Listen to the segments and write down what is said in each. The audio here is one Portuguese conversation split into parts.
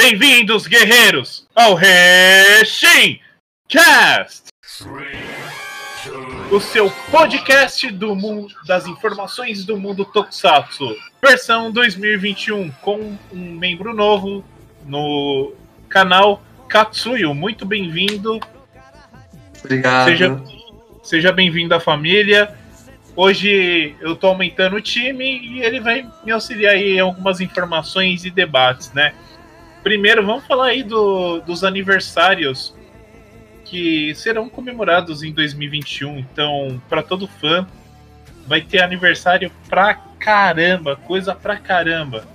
Bem-vindos, guerreiros, ao Reshin Cast! O seu podcast do mundo das informações do mundo Tokusatsu, versão 2021, com um membro novo no canal Katsuyo. Muito bem-vindo. Obrigado. Seja, seja bem-vindo à família. Hoje eu tô aumentando o time e ele vai me auxiliar aí em algumas informações e debates, né? Primeiro, vamos falar aí do, dos aniversários que serão comemorados em 2021. Então, para todo fã, vai ter aniversário pra caramba, coisa pra caramba.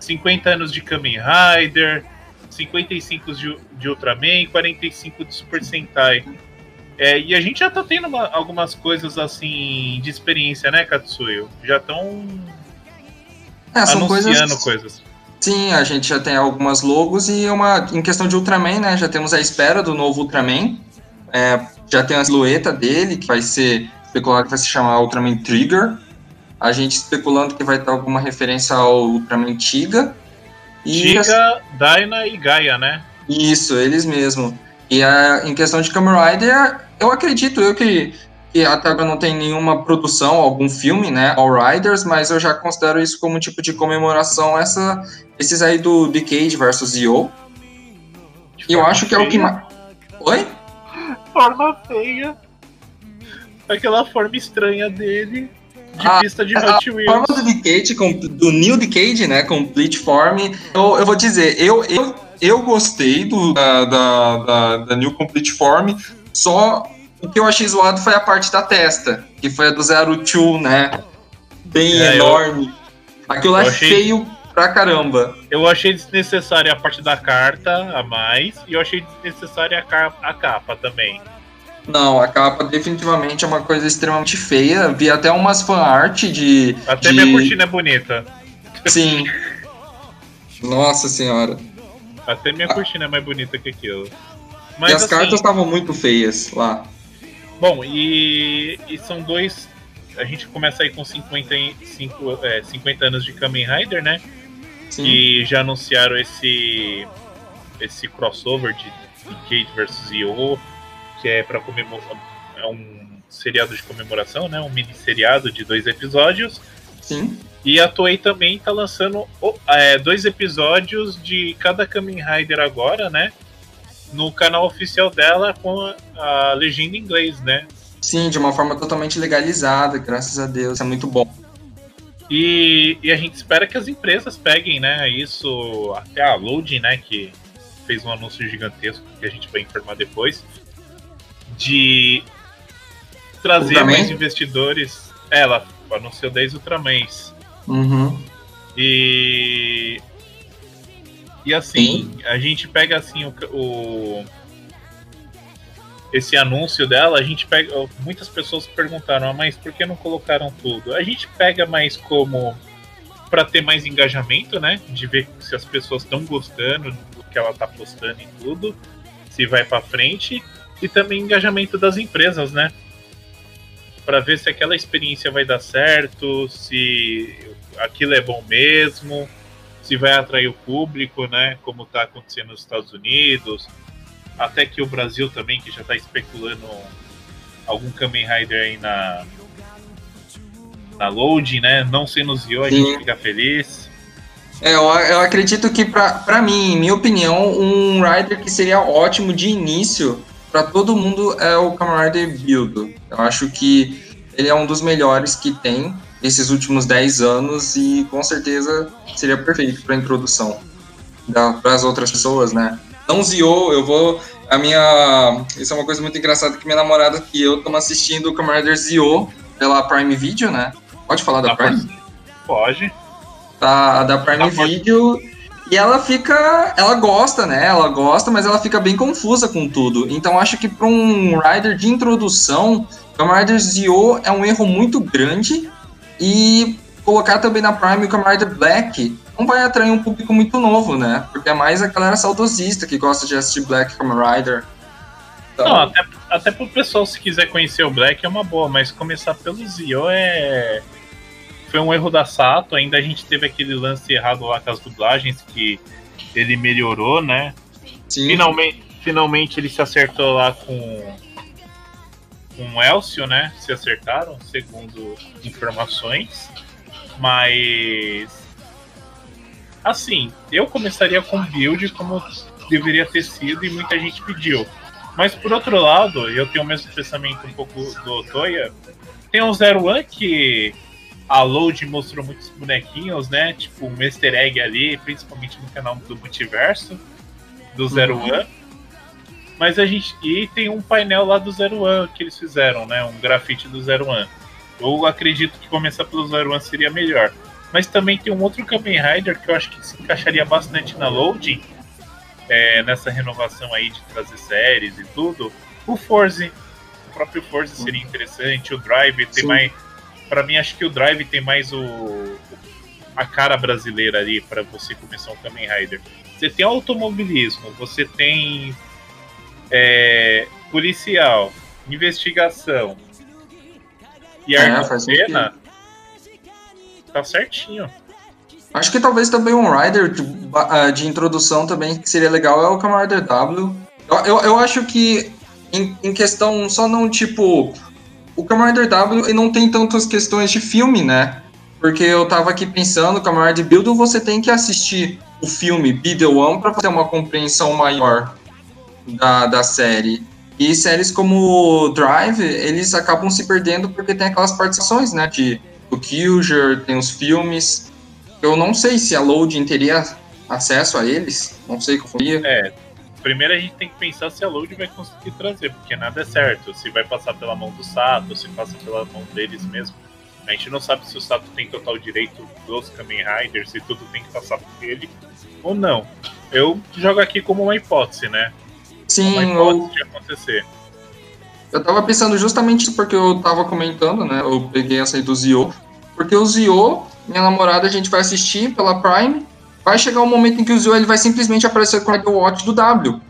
50 anos de Kamen Rider, 55 de, de Ultraman, 45 de Super Sentai. É, e a gente já tá tendo uma, algumas coisas assim de experiência, né, Katsuyo? Já estão É, anunciando coisas... coisas. Sim, a gente já tem algumas logos e uma em questão de Ultraman, né? Já temos a espera do novo Ultraman. É, já tem a silhueta dele, que vai ser especulado que vai se chamar Ultraman Trigger. A gente especulando que vai ter alguma referência ao Ultraman Tiga. E Tiga, Dyna e Gaia, né? Isso, eles mesmo. E a, em questão de Kamen Rider, eu acredito eu que, que até agora não tem nenhuma produção, algum filme, né, All Riders, mas eu já considero isso como um tipo de comemoração, essa, esses aí do Decade versus Yo. E eu acho que é o que mais... Oi? Forma feia. Aquela forma estranha dele de Ah, pista de a Hot forma Wheels. do Decade, do New Decade, né, Complete Form, eu, eu vou dizer, eu, eu, eu gostei do, da, da, da, da New Complete Form, só o que eu achei zoado foi a parte da testa, que foi a do Zero Two, né, bem É, eu- enorme. Aquilo é eu achei- feio pra caramba. Eu achei desnecessária a parte da carta a mais e eu achei desnecessária a, ca- a capa também. Não, a capa definitivamente é uma coisa extremamente feia, vi até umas fan art de... Até de... minha cortina é bonita. Sim. Nossa senhora. Até minha cortina é mais bonita que aquilo. Mas e as assim, cartas estavam muito feias lá. Bom, e, e são dois. A gente começa aí com 50, e- cinco, é, 50 anos de Kamen Rider, né? Sim. E já anunciaram esse esse crossover de Decade versus Io, que é para comemorar é um seriado de comemoração, né? Um mini seriado de dois episódios. Sim. E a Toei também tá lançando oh, é, dois episódios de cada Kamen Rider agora, né? No canal oficial dela com a, a legenda em inglês, né? Sim, de uma forma totalmente legalizada, graças a Deus. É muito bom. E, e a gente espera que as empresas peguem, né? Isso até a Loading, né? Que fez um anúncio gigantesco que a gente vai informar depois. De trazer Ultraman? mais investidores. Ela anunciou 10 Ultramans. Uhum. E. E assim, a gente pega assim o, o- esse anúncio dela, a gente pega. Muitas pessoas perguntaram, ah, mas por que não colocaram tudo? A gente pega mais como para ter mais engajamento, né? De ver se as pessoas estão gostando do que ela tá postando e tudo, se vai para frente, e também engajamento das empresas, né? Para ver se aquela experiência vai dar certo, se aquilo é bom mesmo, se vai atrair o público, né? Como está acontecendo nos Estados Unidos, até que o Brasil também, que já está especulando algum Kamen Rider aí na na loading, né? Não sendo Zio, a Sim. gente fica feliz. É, eu, eu acredito que, pra, pra mim, em minha opinião, um Rider que seria ótimo de início pra todo mundo é o Kamen Rider Build. Eu acho que ele é um dos melhores que tem esses últimos 10 anos e com certeza seria perfeito pra introdução para as outras pessoas, né? Não Zio, eu vou. A minha. Isso é uma coisa muito engraçada que minha namorada e eu estamos assistindo o Kamen Rider Zio pela Prime Video, né? Pode falar da Ah, Prime? Pode. da, da Prime pode. Video e ela fica, ela gosta, né? Ela gosta, mas ela fica bem confusa com tudo. Então acho que para um rider de introdução, Kamen Rider Zio é um erro muito grande e colocar também na Prime o Rider Black não vai atrair um público muito novo, né? Porque é mais a galera saudosista que gosta de assistir Black Kamen Rider. Então, Não, até, até pro pessoal, se quiser conhecer o Black, é uma boa, mas começar pelo Zio é. Foi um erro da Sato, ainda a gente teve aquele lance errado lá com as dublagens, que ele melhorou, né? Sim. Finalmente, finalmente ele se acertou lá com com o Elcio, né? Se acertaram, segundo informações. Mas assim, eu começaria com build como deveria ter sido e muita gente pediu. Mas por outro lado, eu tenho o mesmo pensamento um pouco do Toya. Tem um Zero One que a Load mostrou muitos bonequinhos, né? Tipo um easter egg ali, principalmente no canal do Multiverso, do Zero uhum. One. Mas a gente. E tem um painel lá do Zero One que eles fizeram, né? Um grafite do Zero One. Eu acredito que começar pelo Zero One seria melhor. Mas também tem um outro Kamen Rider que eu acho que se encaixaria bastante na loading, é, nessa renovação aí de trazer séries e tudo. O Forze. O próprio Forze seria interessante. O Drive tem Sim. mais. Para mim, acho que o Drive tem mais o a cara brasileira ali para você começar um Kamen Rider. Você tem automobilismo, você tem é, policial, investigação e é, Argentina, tá certinho. Acho que talvez também um Rider de, ah, de introdução também que seria legal é o Rider W. Eu, eu, eu acho que em, em, questão só não tipo o Rider W não tem tantas questões de filme, né? Porque eu tava aqui pensando, Rider Build você tem que assistir o filme Be The One para ter uma compreensão maior da, da série. E séries como Drive, eles acabam se perdendo porque tem aquelas participações, né? De o Killger, tem os filmes. Eu não sei se a Loading teria acesso a eles, não sei como ia. É, primeiro a gente tem que pensar se a Load vai conseguir trazer, porque nada é certo. Se vai passar pela mão do Sato, se passa pela mão deles mesmo. A gente não sabe se o Sato tem total direito dos Kamen Riders, se tudo tem que passar por ele ou não. Eu jogo aqui como uma hipótese, né? Sim, eu... acontecer. Eu tava pensando justamente porque eu tava comentando, né? Eu peguei essa aí do Zio. Porque o Zio, minha namorada, a gente vai assistir pela Prime. Vai chegar um momento em que o Zio ele vai simplesmente aparecer com o Watch do W.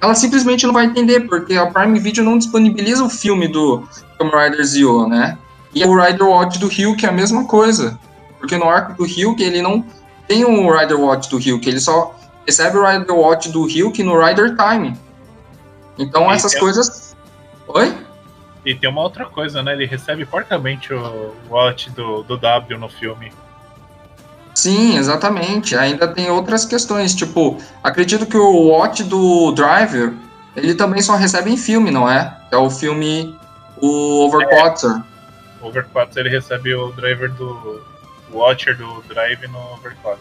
Ela simplesmente não vai entender, porque a Prime Video não disponibiliza o filme do Kamen Rider Zio, né? E o Rider Watch do Rio, que é a mesma coisa. Porque no arco do Rio, que ele não tem o Rider Watch do Rio, que ele só recebe o Rider Watch do Rio que no Rider Time. Então e essas tem... coisas. Oi? E tem uma outra coisa, né? Ele recebe porcamente o watch do, do W no filme. Sim, exatamente. Ainda tem outras questões, tipo, acredito que o watch do Driver, ele também só recebe em filme, não é? É o filme o Overquarter. É. O Overquarter ele recebe o driver do o Watcher do Drive no Overclock.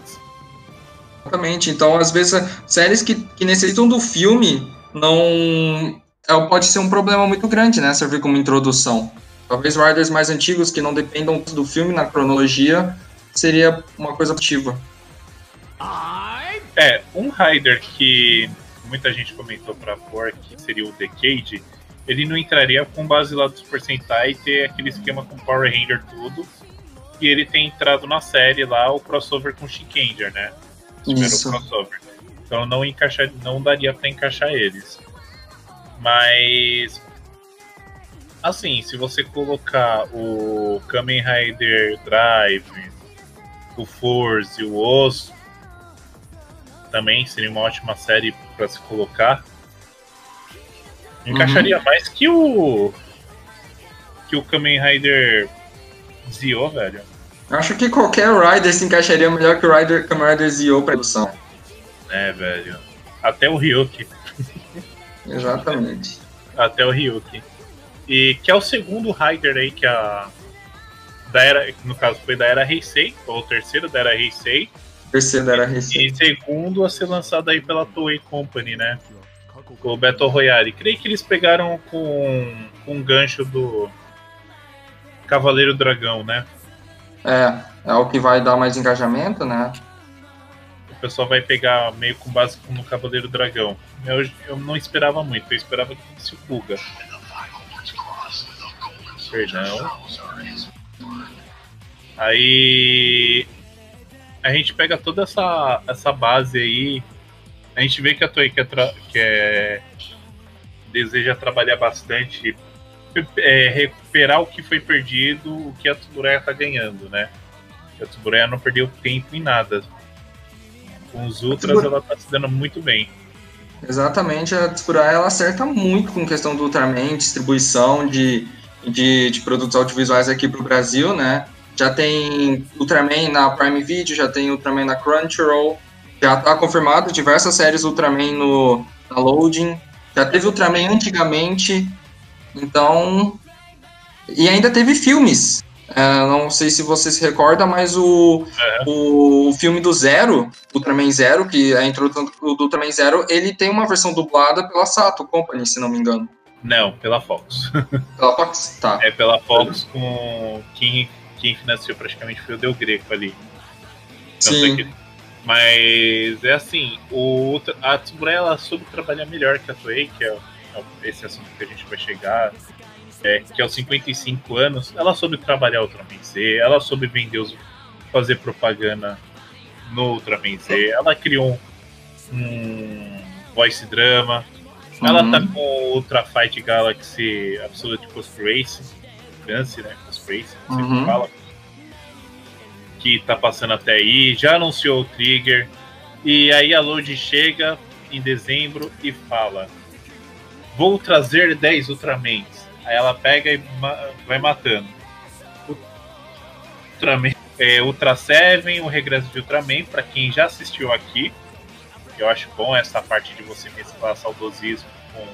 Exatamente. Então, às vezes, séries que, que necessitam do filme não é, pode ser um problema muito grande, né? Servir como introdução. Talvez riders mais antigos que não dependam do filme na cronologia seria uma coisa ativa. É, um rider que muita gente comentou para pôr que seria o Decade, ele não entraria com base lá do Super Sentai e ter aquele esquema com Power Ranger tudo. E ele tem entrado na série lá o crossover com Shikenger, né? Isso. crossover. Então não encaixar, não daria para encaixar eles. Mas assim, se você colocar o Kamen Rider Drive, o Force e o Osso, também seria uma ótima série para se colocar. Encaixaria uhum. mais que o que o Kamen Rider Zio, velho. Acho que qualquer Rider se encaixaria melhor que o Rider Kamen Rider Zio pra produção. É, velho. Até o Ryuki. Exatamente. Até o Ryuki. E que é o segundo Rider aí que a. Da era, no caso foi da era Heisei, ou o terceiro da era Heisei. Terceiro da era Heisei. E segundo a ser lançado aí pela Toei Company, né? O Battle Royale. Creio que eles pegaram com, com um gancho do Cavaleiro Dragão, né? É, é o que vai dar mais engajamento, né? O pessoal vai pegar meio com base no Cavaleiro Dragão. Eu, eu não esperava muito, eu esperava que fosse o Kuga. Perdão. Aí a gente pega toda essa, essa base aí. A gente vê que a Toei quer, quer deseja trabalhar bastante, é, recuperar o que foi perdido, o que a Tsuburaya tá ganhando, né? A Tsuburaya não perdeu tempo em nada Com os Ultras ela tá se dando muito bem. Exatamente, a Tsukurai ela acerta muito com questão do Ultraman, distribuição de, de, de produtos audiovisuais aqui para o Brasil, né? Já tem Ultraman na Prime Video, já tem Ultraman na Crunchyroll, já está confirmado diversas séries Ultraman no, na Loading, já teve Ultraman antigamente, então. E ainda teve filmes. É, não sei se você se recorda, mas o, é. o filme do Zero, Ultraman Zero, que é a introdução do Ultraman Zero, ele tem uma versão dublada pela Sato Company, se não me engano. Não, pela Fox. Pela Fox? Tá. É pela Fox com quem, quem financiou praticamente foi o Del Greco ali. Sim. Mas é assim, o, a Tsuburaya ela soube trabalhar melhor que a Toei, que é, é esse assunto que a gente vai chegar é, que aos 55 anos, ela soube trabalhar Ultraman Z, ela soube vender os, fazer propaganda no Ultraman Z, ela criou um, um voice drama, uhum. ela tá com o Ultra Fight Galaxy Absolute Post Race, Gance, né? Post Race, não sei uhum. como fala. Que tá passando até aí, já anunciou o Trigger, e aí a Load chega em dezembro e fala: Vou trazer 10 Ultramans Aí ela pega e ma vai matando. Ultraman, é, Ultra Seven, o regresso de Ultraman, para quem já assistiu aqui. Eu acho bom essa parte de você mesclar saudosismo com,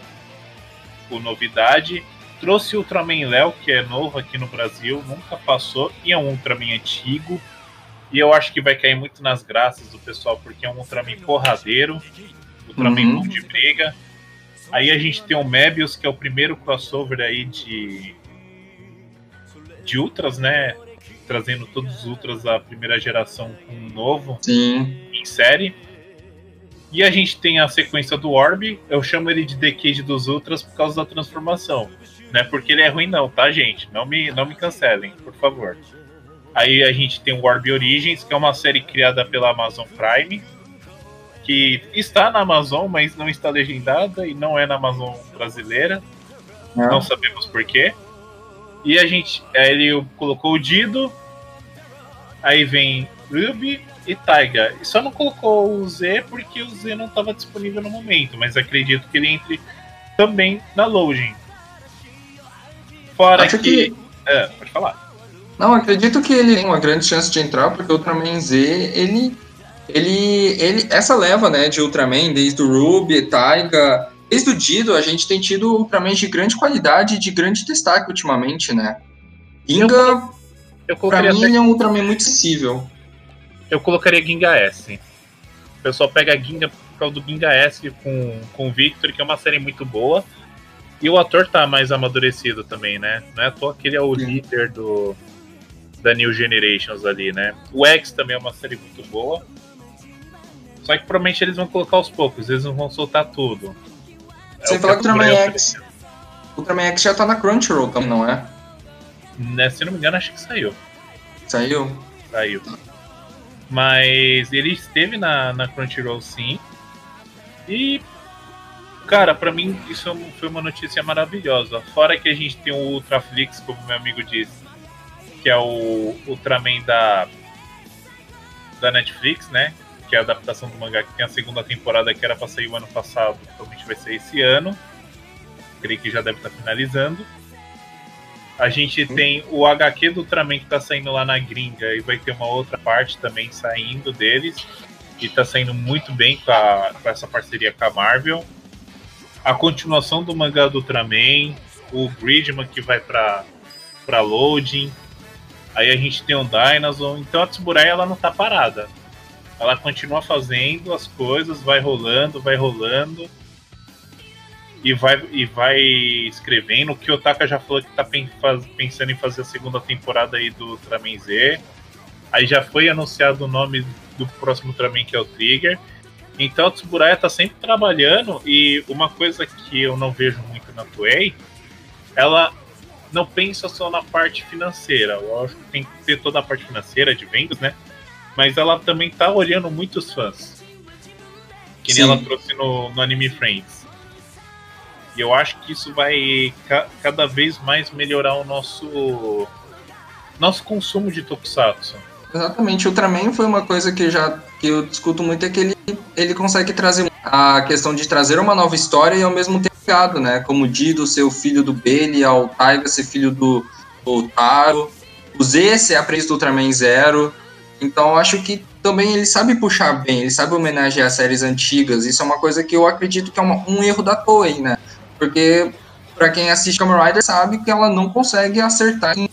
com novidade. Trouxe Ultraman Léo, que é novo aqui no Brasil, nunca passou, e é um Ultraman antigo. E eu acho que vai cair muito nas graças do pessoal, porque é um Ultraman porradeiro, Ultraman uhum. de briga. Aí a gente tem o Mebius, que é o primeiro crossover aí de, de Ultras, né? Trazendo todos os Ultras da primeira geração com um novo Sim. em série. E a gente tem a sequência do Orb, eu chamo ele de Decade dos Ultras por causa da transformação. Não é porque ele é ruim, não, tá, gente? Não me, não me cancelem, por favor. Aí a gente tem o Orb Origins, que é uma série criada pela Amazon Prime, que está na Amazon, mas não está legendada e não é na Amazon brasileira. Não, não sabemos porquê. E a gente. Aí ele colocou o Dido, aí vem Ruby e Taiga. E só não colocou o Z porque o Z não estava disponível no momento, mas acredito que ele entre também na Loading. Fora Acho que. que... É, pode falar. Não, acredito que ele tem uma grande chance de entrar, porque o Ultraman Z, ele ele, ele, essa leva, né, de Ultraman, desde o Ruby, Taiga, desde o Dido, a gente tem tido Ultraman de grande qualidade e de grande destaque ultimamente, né? Ginga, eu, eu pra mim, até... é um Ultraman muito acessível. Eu colocaria Ginga S. O pessoal pega a Ginga por causa do Ginga S com, com o Victor, que é uma série muito boa. E o ator tá mais amadurecido também, né? Não é à toa que ele é o Sim. líder do, da New Generations ali, né? O X também é uma série muito boa. Só que provavelmente eles vão colocar aos poucos, eles não vão soltar tudo. É Você falou que o Ultraman X. O Ultraman X já tá na Crunchyroll também, não é? Né, se não me engano, acho que saiu. Saiu? Saiu. Mas ele esteve na, na Crunchyroll sim. E, cara, para mim isso foi uma notícia maravilhosa. Fora que a gente tem o Ultraflix, como meu amigo disse, que é o Ultraman da, da Netflix, né? Que é a adaptação do mangá, que tem a segunda temporada que era para sair o ano passado, provavelmente vai ser esse ano. Creio que já deve estar tá finalizando. A gente uhum. tem o HQ do Ultraman que tá saindo lá na gringa e vai ter uma outra parte também saindo deles. E tá saindo muito bem com, a, com essa parceria com a Marvel. A continuação do mangá do Ultraman, o Gridman que vai para para loading. Aí a gente tem o Dinosaur. Então a Tsuburai ela não tá parada ela continua fazendo as coisas, vai rolando, vai rolando. E vai, e vai escrevendo. O Kiyotaka já falou que tá pensando em fazer a segunda temporada aí do Ultraman Z. Aí já foi anunciado o nome do próximo Ultraman, que é o Trigger. Então a Tsuburaya tá sempre trabalhando. E uma coisa que eu não vejo muito na Toei, ela não pensa só na parte financeira. Lógico que tem que ter toda a parte financeira de vendas, né? Mas ela também tá olhando muitos fãs. Que nem Sim. ela trouxe no, no Anime Friends. E eu acho que isso vai ca cada vez mais melhorar o nosso nosso consumo de tokusatsu. Exatamente, Ultraman foi uma coisa que já que eu discuto muito é que ele, ele consegue trazer a questão de trazer uma nova história e ao mesmo tempo ligado, né? Como o Dido ser o filho do Bailey, o Taiga ser filho do, do Taro, o Z ser a aprendiz do Ultraman Zero. Então eu acho que também ele sabe puxar bem, ele sabe homenagear séries antigas. Isso é uma coisa que eu acredito que é uma, um erro da Toei, né? Porque para quem assiste Kamen Rider sabe que ela não consegue acertar em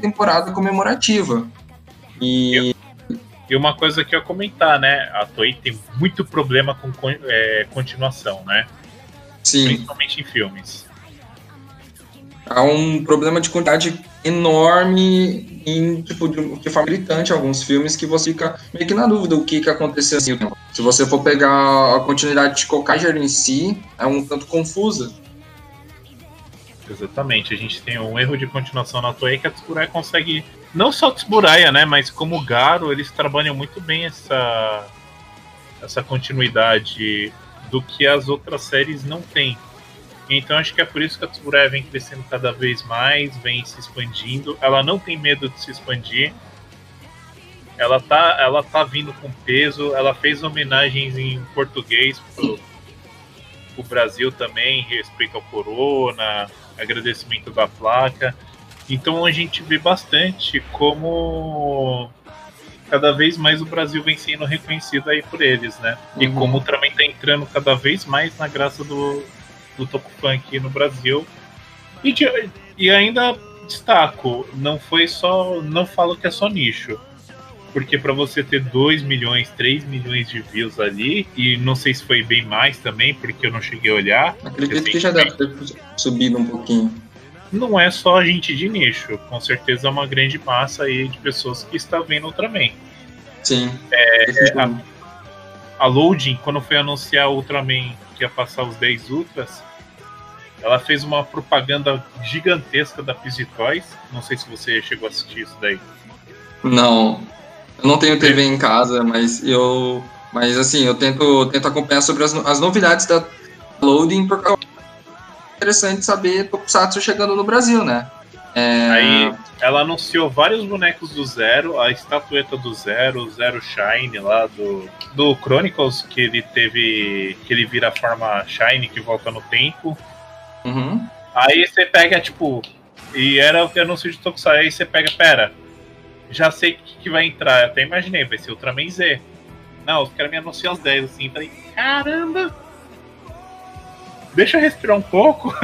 temporada comemorativa. E... e uma coisa que eu ia comentar, né? A Toei tem muito problema com é, continuação, né? Sim. Principalmente em filmes. Há um problema de quantidade enorme tipo, de, de forma gritante alguns filmes que você fica meio que na dúvida o que, que aconteceu. Assim. Se você for pegar a continuidade de Kokaiger em si, é um tanto confusa. Exatamente, a gente tem um erro de continuação na Toei que a Tsuburaya consegue, não só a Tsuburaya, né, mas como Garo, eles trabalham muito bem essa, essa continuidade do que as outras séries não têm. Então acho que é por isso que a Tsuburaya vem crescendo cada vez mais, vem se expandindo. Ela não tem medo de se expandir. Ela tá, ela tá vindo com peso. Ela fez homenagens em português pro, pro Brasil também, respeito ao Corona, agradecimento da placa. Então a gente vê bastante como cada vez mais o Brasil vem sendo reconhecido aí por eles, né? Uhum. E como também tá entrando cada vez mais na graça do, do Topo Funk no Brasil. E, de, e ainda destaco, não foi só. Não falo que é só nicho. Porque para você ter 2 milhões, 3 milhões de views ali, e não sei se foi bem mais também, porque eu não cheguei a olhar. Acredito que já deve ter subido um pouquinho. Não é só gente de nicho, com certeza é uma grande massa aí de pessoas que está vendo Ultraman. Sim. É, a, a Loading, quando foi anunciar o Ultraman que ia passar os 10 Ultras, ela fez uma propaganda gigantesca da Pisitóis. Não sei se você chegou a assistir isso daí. Não. Eu não tenho TV em casa, mas eu. Mas assim, eu tento, tento acompanhar sobre as, as novidades da Loading, porque é interessante saber Tokusatsu chegando no Brasil, né? É... Aí ela anunciou vários bonecos do Zero, a estatueta do Zero, o Zero Shine lá do, do Chronicles, que ele teve. que ele vira a forma Shine que volta no tempo. Uhum. Aí você pega, tipo. E era o que anúncio de Tokusatsu. Aí você pega, pera. Já sei o que, que, vai entrar. Eu até imaginei, vai ser Ultraman Z. Não, os caras me anunciam as 10 assim. Falei, caramba! Deixa eu respirar um pouco.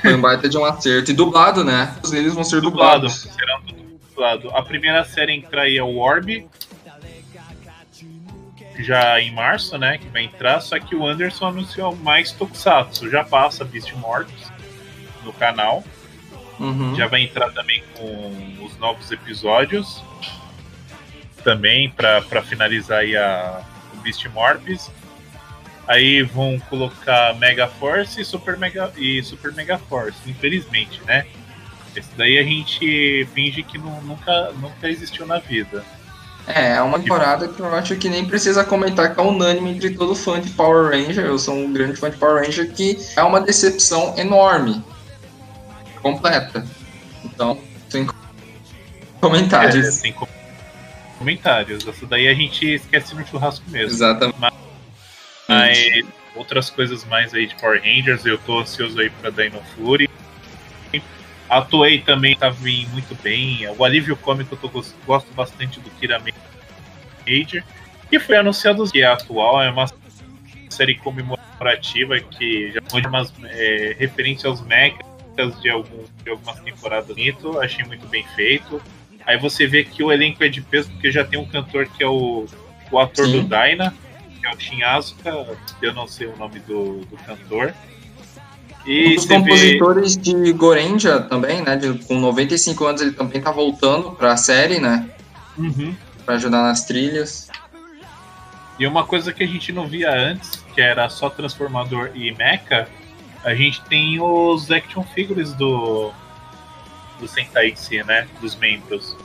Foi um baita de um acerto. E dublado, né? Eles vão ser dublado. dublados. Serão dublado. A primeira série a entrar aí é o Orb já em março, né? Que vai entrar, só que o Anderson anunciou mais Tokusatsu. Já passa Beast Mortos no canal. Uhum. Já vai entrar também com os novos episódios. Também para finalizar aí a, o Beast Morphs. Aí vão colocar Mega Force e Super Mega, e Super Mega Force, infelizmente, né? Esse daí a gente finge que não, nunca, nunca existiu na vida. É, é uma temporada que eu acho que nem precisa comentar que é unânime entre todo fã de Power Ranger. Eu sou um grande fã de Power Ranger, que é uma decepção enorme. Completa. Então, sem comentários. É, sem comentários. Essa daí a gente esquece no churrasco mesmo. Exatamente. Mas, mas outras coisas mais aí de Power Rangers, eu tô ansioso aí pra Dino Fury. A Toei também tá vindo muito bem. O alívio cômico eu tô, gosto bastante do Kira Major. Que foi anunciado que é atual, é uma série comemorativa que já foi umas é, referência aos mechas de, algum, de algumas temporadas bonito, achei muito bem feito. Aí você vê que o elenco é de peso, porque já tem um cantor que é o, o ator Sim. do Dyna, que é o Shin Asuka, eu não sei o nome do, do cantor. E dos compositores vê... de Gorenja também, né? De, com 95 anos ele também tá voltando pra série, né? Uhum. Pra ajudar nas trilhas. E uma coisa que a gente não via antes, que era só Transformador e Mecha, a gente tem os action figures do, do Sentai em si, né? Dos membros.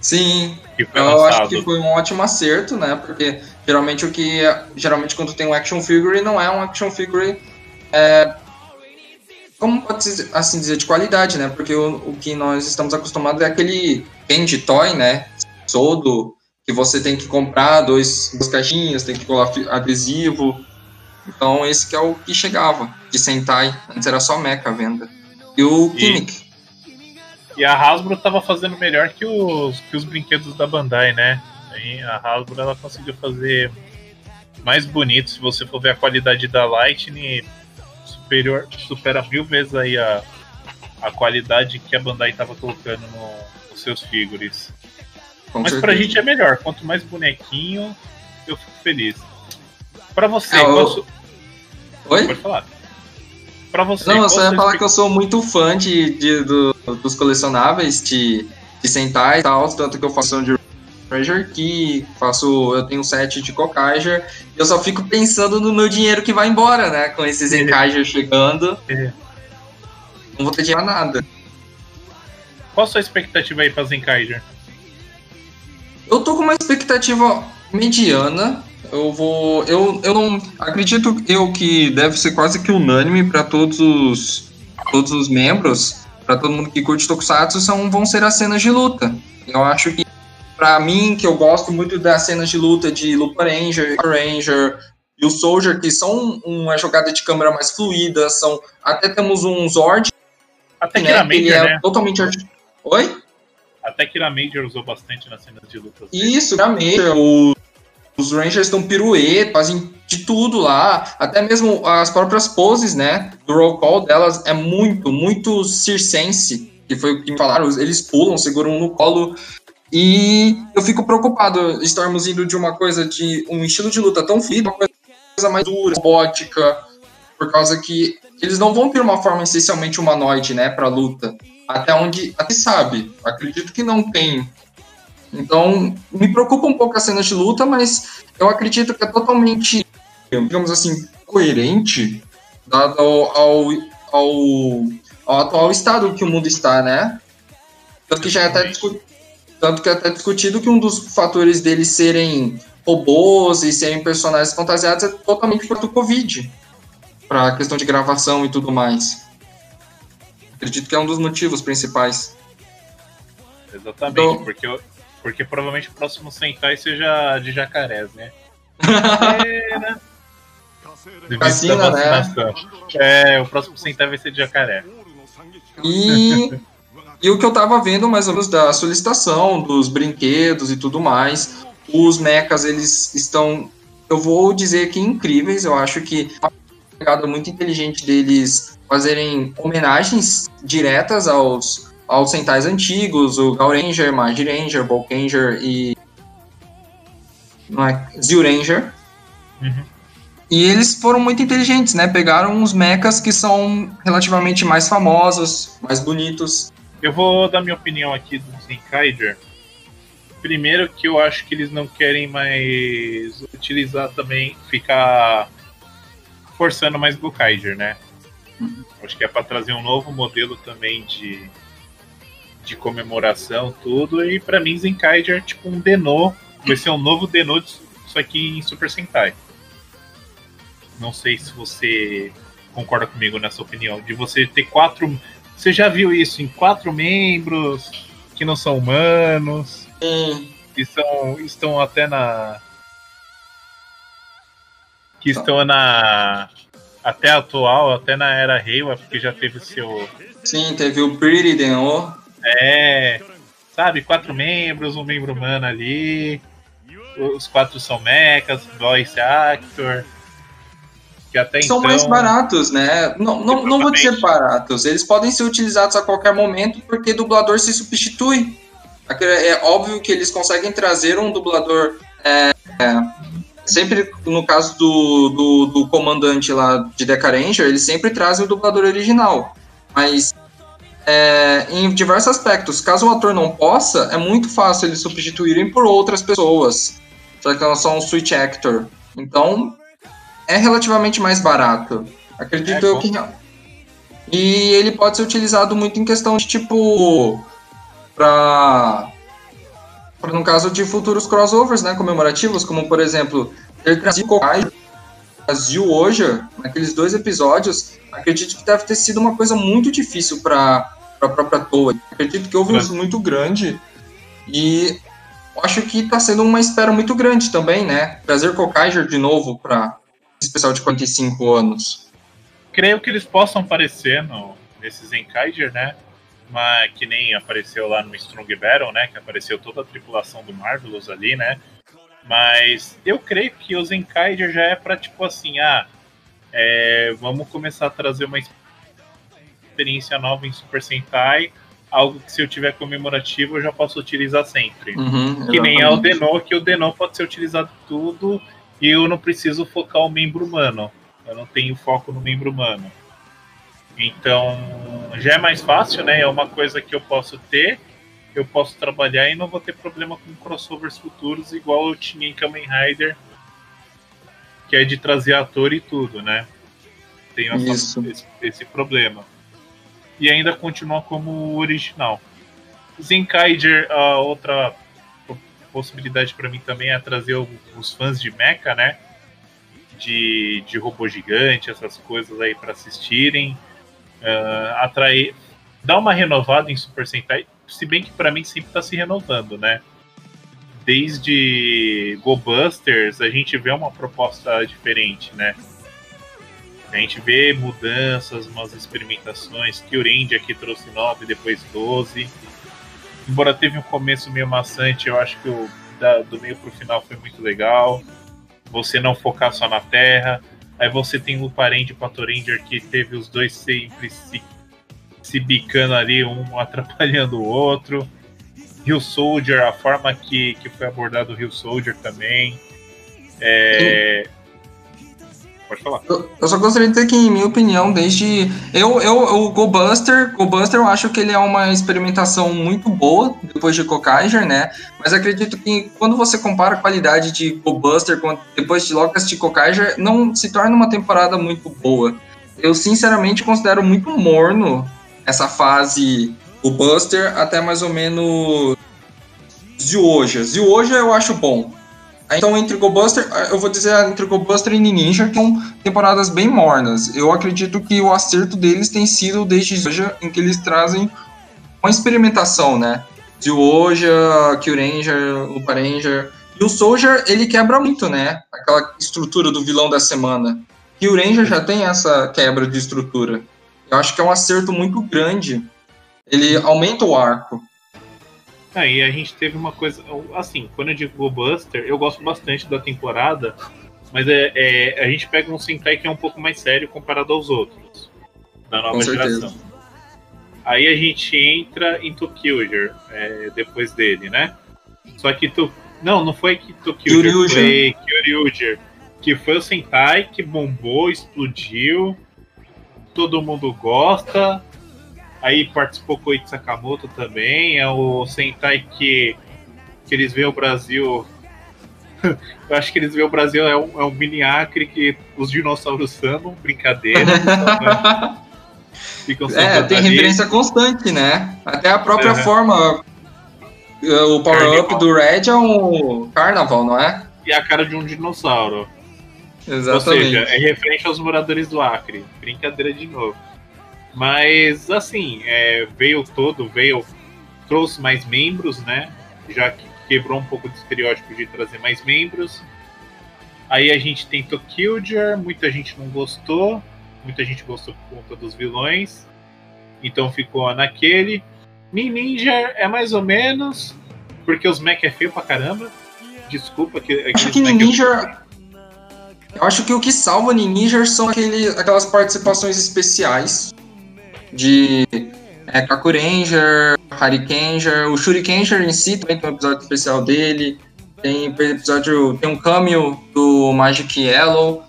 Sim, eu lançado. acho que foi um ótimo acerto, né? Porque geralmente o que. Geralmente quando tem um action figure não é um action figure é, como pode assim dizer, de qualidade, né? Porque o, o que nós estamos acostumados é aquele Candy Toy, né? Sodo, que você tem que comprar dois, duas caixinhas, tem que colar adesivo. Então esse que é o que chegava de Sentai. Antes era só Mecha a venda. E o Kimik. E a Hasbro tava fazendo melhor que os, que os brinquedos da Bandai, né? a Hasbro ela conseguiu fazer mais bonito. Se você for ver a qualidade da Lightning, superior, supera mil vezes aí a, a qualidade que a Bandai estava colocando no, nos seus figures. Com Mas certeza. pra gente é melhor. Quanto mais bonequinho, eu fico feliz. Pra você, é, eu... Oi? Pode falar. Pra você. Não, eu só ia falar que eu sou muito fã de, de do, dos colecionáveis, de, de Sentai e tal, tanto que eu faço de Ranger Key, faço, eu tenho um set de Kokaiger, e eu só fico pensando no meu dinheiro que vai embora, né? Com esses Enkaiger chegando. É. Não vou ter dinheiro nada. Qual a sua expectativa aí pra Zenkaiger? Eu tô com uma expectativa mediana. Eu vou. Eu, eu não. Acredito eu que deve ser quase que unânime para todos os, todos os membros, para todo mundo que curte Tokusatsu, são, vão ser as cenas de luta. Eu acho que para mim, que eu gosto muito das cenas de luta de Lupa Ranger, Ranger e o Soldier, que são uma jogada de câmera mais fluida, são até temos um Zord, até né, que na Major, é né? totalmente Oi? Até que na Major usou bastante nas cenas de luta. Isso, na Major, o, os Rangers estão pirueta, fazem de tudo lá, até mesmo as próprias poses, né, do roll call delas é muito, muito circense, que foi o que me falaram, eles pulam, seguram no colo e eu fico preocupado estarmos indo de uma coisa de um estilo de luta tão fluido, uma coisa mais dura, robótica, por causa que eles não vão ter uma forma essencialmente humanoide, né, para luta. Até onde, até sabe, acredito que não tem. Então, me preocupa um pouco a cena de luta, mas eu acredito que é totalmente, digamos assim, coerente, dado ao, ao, ao, ao atual estado que o mundo está, né? Tanto que já é até discutido tanto que é até discutido que um dos fatores deles serem robôs e serem personagens fantasiados é totalmente por do Covid, para a questão de gravação e tudo mais. Acredito que é um dos motivos principais. Exatamente, então, porque, porque provavelmente o próximo Sentai seja de jacarés, né? é, né? Vacina, né? É, o próximo Sentai vai ser de jacaré. E E o que eu estava vendo mais ou menos da solicitação, dos brinquedos e tudo mais, os mechas, eles estão, eu vou dizer que incríveis, eu acho que uma pegada muito inteligente deles fazerem homenagens diretas aos, aos centais antigos, o Gal Ranger, Magi Ranger, Bulk Ranger e não é, Zil Ranger. Uhum. E eles foram muito inteligentes, né? Pegaram os mechas que são relativamente mais famosos, mais bonitos, eu vou dar minha opinião aqui do Zenkaiger. Primeiro que eu acho que eles não querem mais utilizar também, ficar forçando mais Gokaiger, né? Acho que é para trazer um novo modelo também de, de comemoração, tudo. E para mim, Zenkaiger é tipo um Deno. Vai ser um novo Deno, só aqui em Super Sentai. Não sei se você concorda comigo nessa opinião. De você ter quatro você já viu isso em quatro membros que não são humanos? Sim. Que são, estão até na. Que estão na. Até atual, até na era Reiwa, porque já teve o seu. Sim, teve o Pretty Denô. É. Sabe, quatro membros, um membro humano ali. Os quatro são mechas, voice actor. Que até São então... mais baratos, né? Não, não, não vou dizer baratos. Eles podem ser utilizados a qualquer momento porque dublador se substitui. É óbvio que eles conseguem trazer um dublador. É, é, sempre no caso do, do, do, comandante lá de Deca Ranger, eles sempre trazem o dublador original. Mas é, em diversos aspectos, caso o ator não possa, é muito fácil eles substituírem por outras pessoas. Já que elas são um switch actor. Então, é relativamente mais barato. Acredito é, eu que. E ele pode ser utilizado muito em questão de tipo. Pra. pra no caso de futuros crossovers, né? Comemorativos, como por exemplo, ter trazido Kokai Brasil hoje, naqueles dois episódios, acredito que deve ter sido uma coisa muito difícil para a própria Toa. Acredito que houve um uso muito grande E acho que está sendo uma espera muito grande também, né? Trazer Kokaiger de novo para especial de 45 anos. Creio que eles possam aparecer no, nesse Zenkaiger, né? Mas que nem apareceu lá no Strong Battle, né? Que apareceu toda a tripulação do Marvelous ali, né? Mas eu creio que o Zenkaiger já é para tipo assim, ah, é, vamos começar a trazer uma experiência nova em Super Sentai algo que se eu tiver comemorativo eu já posso utilizar sempre. Uhum, que nem é o Denô, que o Denô pode ser utilizado tudo e eu não preciso focar o membro humano. Eu não tenho foco no membro humano. Então já é mais fácil, né? É uma coisa que eu posso ter, eu posso trabalhar e não vou ter problema com crossovers futuros, igual eu tinha em Kamen Rider, que é de trazer ator e tudo, né? Tenho essa, esse, esse problema e ainda continua como original. Zenkaiger, a outra possibilidade para mim também é trazer os fãs de Mecha, né? De, de robô gigante, essas coisas aí para assistirem. Uh, atrair. Dar uma renovada em Super Sentai, se bem que para mim sempre está se renovando, né? Desde Go Busters, a gente vê uma proposta diferente, né? A gente vê mudanças, umas experimentações. que Range aqui trouxe 9, depois 12. Embora teve um começo meio maçante, eu acho que o da, do meio pro final foi muito legal. Você não focar só na Terra. Aí você tem o Parente e o que teve os dois sempre se, se bicando ali, um atrapalhando o outro. Rio Soldier, a forma que, que foi abordado o Rio Soldier também. É, pode falar. Eu, eu, só gostaria de dizer que, em minha opinião, desde. Eu, eu, o Go Buster, Go Buster, eu acho que ele é uma experimentação muito boa depois de Kokaiger, né? Mas acredito que quando você compara a qualidade de Go Buster com, depois de Locust de Kokaiger, não se torna uma temporada muito boa. Eu, sinceramente, considero muito morno essa fase Go Buster até mais ou menos. Zioja. Zioja eu acho bom. Então, entre GoBuster, eu vou dizer entre GoBuster e Ninja, que são temporadas bem mornas. Eu acredito que o acerto deles tem sido desde hoje, em que eles trazem uma experimentação, né? De hoje, Kyuranger, Lupa Ranger. E o Soldier, ele quebra muito, né? Aquela estrutura do vilão da semana. E Ranger já tem essa quebra de estrutura. Eu acho que é um acerto muito grande. Ele aumenta o arco. Aí ah, a gente teve uma coisa. Assim, quando eu digo Buster, eu gosto bastante da temporada, mas é, é, a gente pega um Sentai que é um pouco mais sério comparado aos outros, da nova geração. Aí a gente entra em Tokyoger é, depois dele, né? Só que tu. Não, não foi que Tokyoger, foi Kyoryuger. Que foi o Sentai que bombou, explodiu, todo mundo gosta, Aí participou Koichi Sakamoto também. É o Sentai que, que eles veem o Brasil. Eu acho que eles veem o Brasil é um, é um mini acre que os dinossauros são brincadeira. é, tem referência constante, né? Até a própria forma. O power-up do Red é um carnaval, não é? E a cara de um dinossauro. Exatamente. Ou seja, é referente aos moradores do Acre. Brincadeira de novo. Mas, assim, é, veio todo, veio, trouxe mais membros, né? Já que quebrou um pouco do estereótipo de trazer mais membros. Aí a gente tem Tokilger, muita gente não gostou, muita gente gostou por conta dos vilões, então ficou naquele. Ninja é mais ou menos, porque os mech é feio pra caramba. Desculpa que. Acho que Ninja. Eu acho que o que salva Ninja são aquele, aquelas participações especiais de é, Kaku Ranger, Harikenger, o Shurikenger em si também tem um episódio especial dele, tem episódio, tem um cameo do Magic Yellow,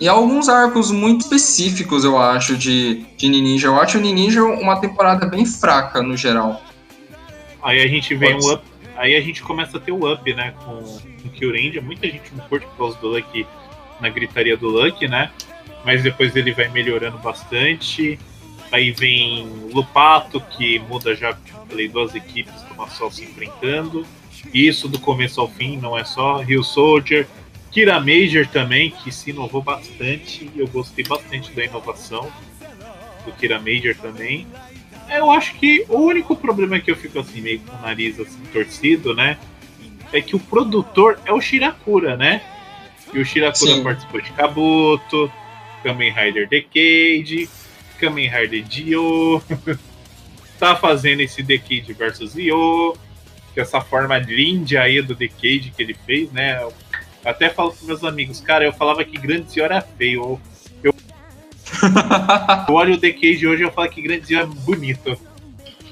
e alguns arcos muito específicos, eu acho, de, de Ninja. Eu acho o Ninja uma temporada bem fraca, no geral. Aí a gente vem um up, aí a gente começa a ter o up, né, com, com o Kyuranger. Muita gente não curte por causa do Lucky, na gritaria do Lucky, né, mas depois ele vai melhorando bastante. Aí vem Lupato, que muda já, falei, duas equipes uma só se enfrentando. Isso do começo ao fim, não é só. Rio Soldier, Kira Major também, que se inovou bastante. Eu gostei bastante da inovação do Kira Major também. Eu acho que o único problema que eu fico assim, meio com o nariz assim, torcido, né? É que o produtor é o Shirakura, né? E o Shirakura Sim. participou de Kabuto, Kamen Rider Decade, Kamen Rider Dio, tá fazendo esse Decade versus Dio, que essa forma linda aí do Decade que ele fez, né? Eu até falo pros meus amigos, cara, eu falava que Grande Zio era feio. Eu, eu, eu olho o Decade hoje e eu falo que Grande Zio é bonito.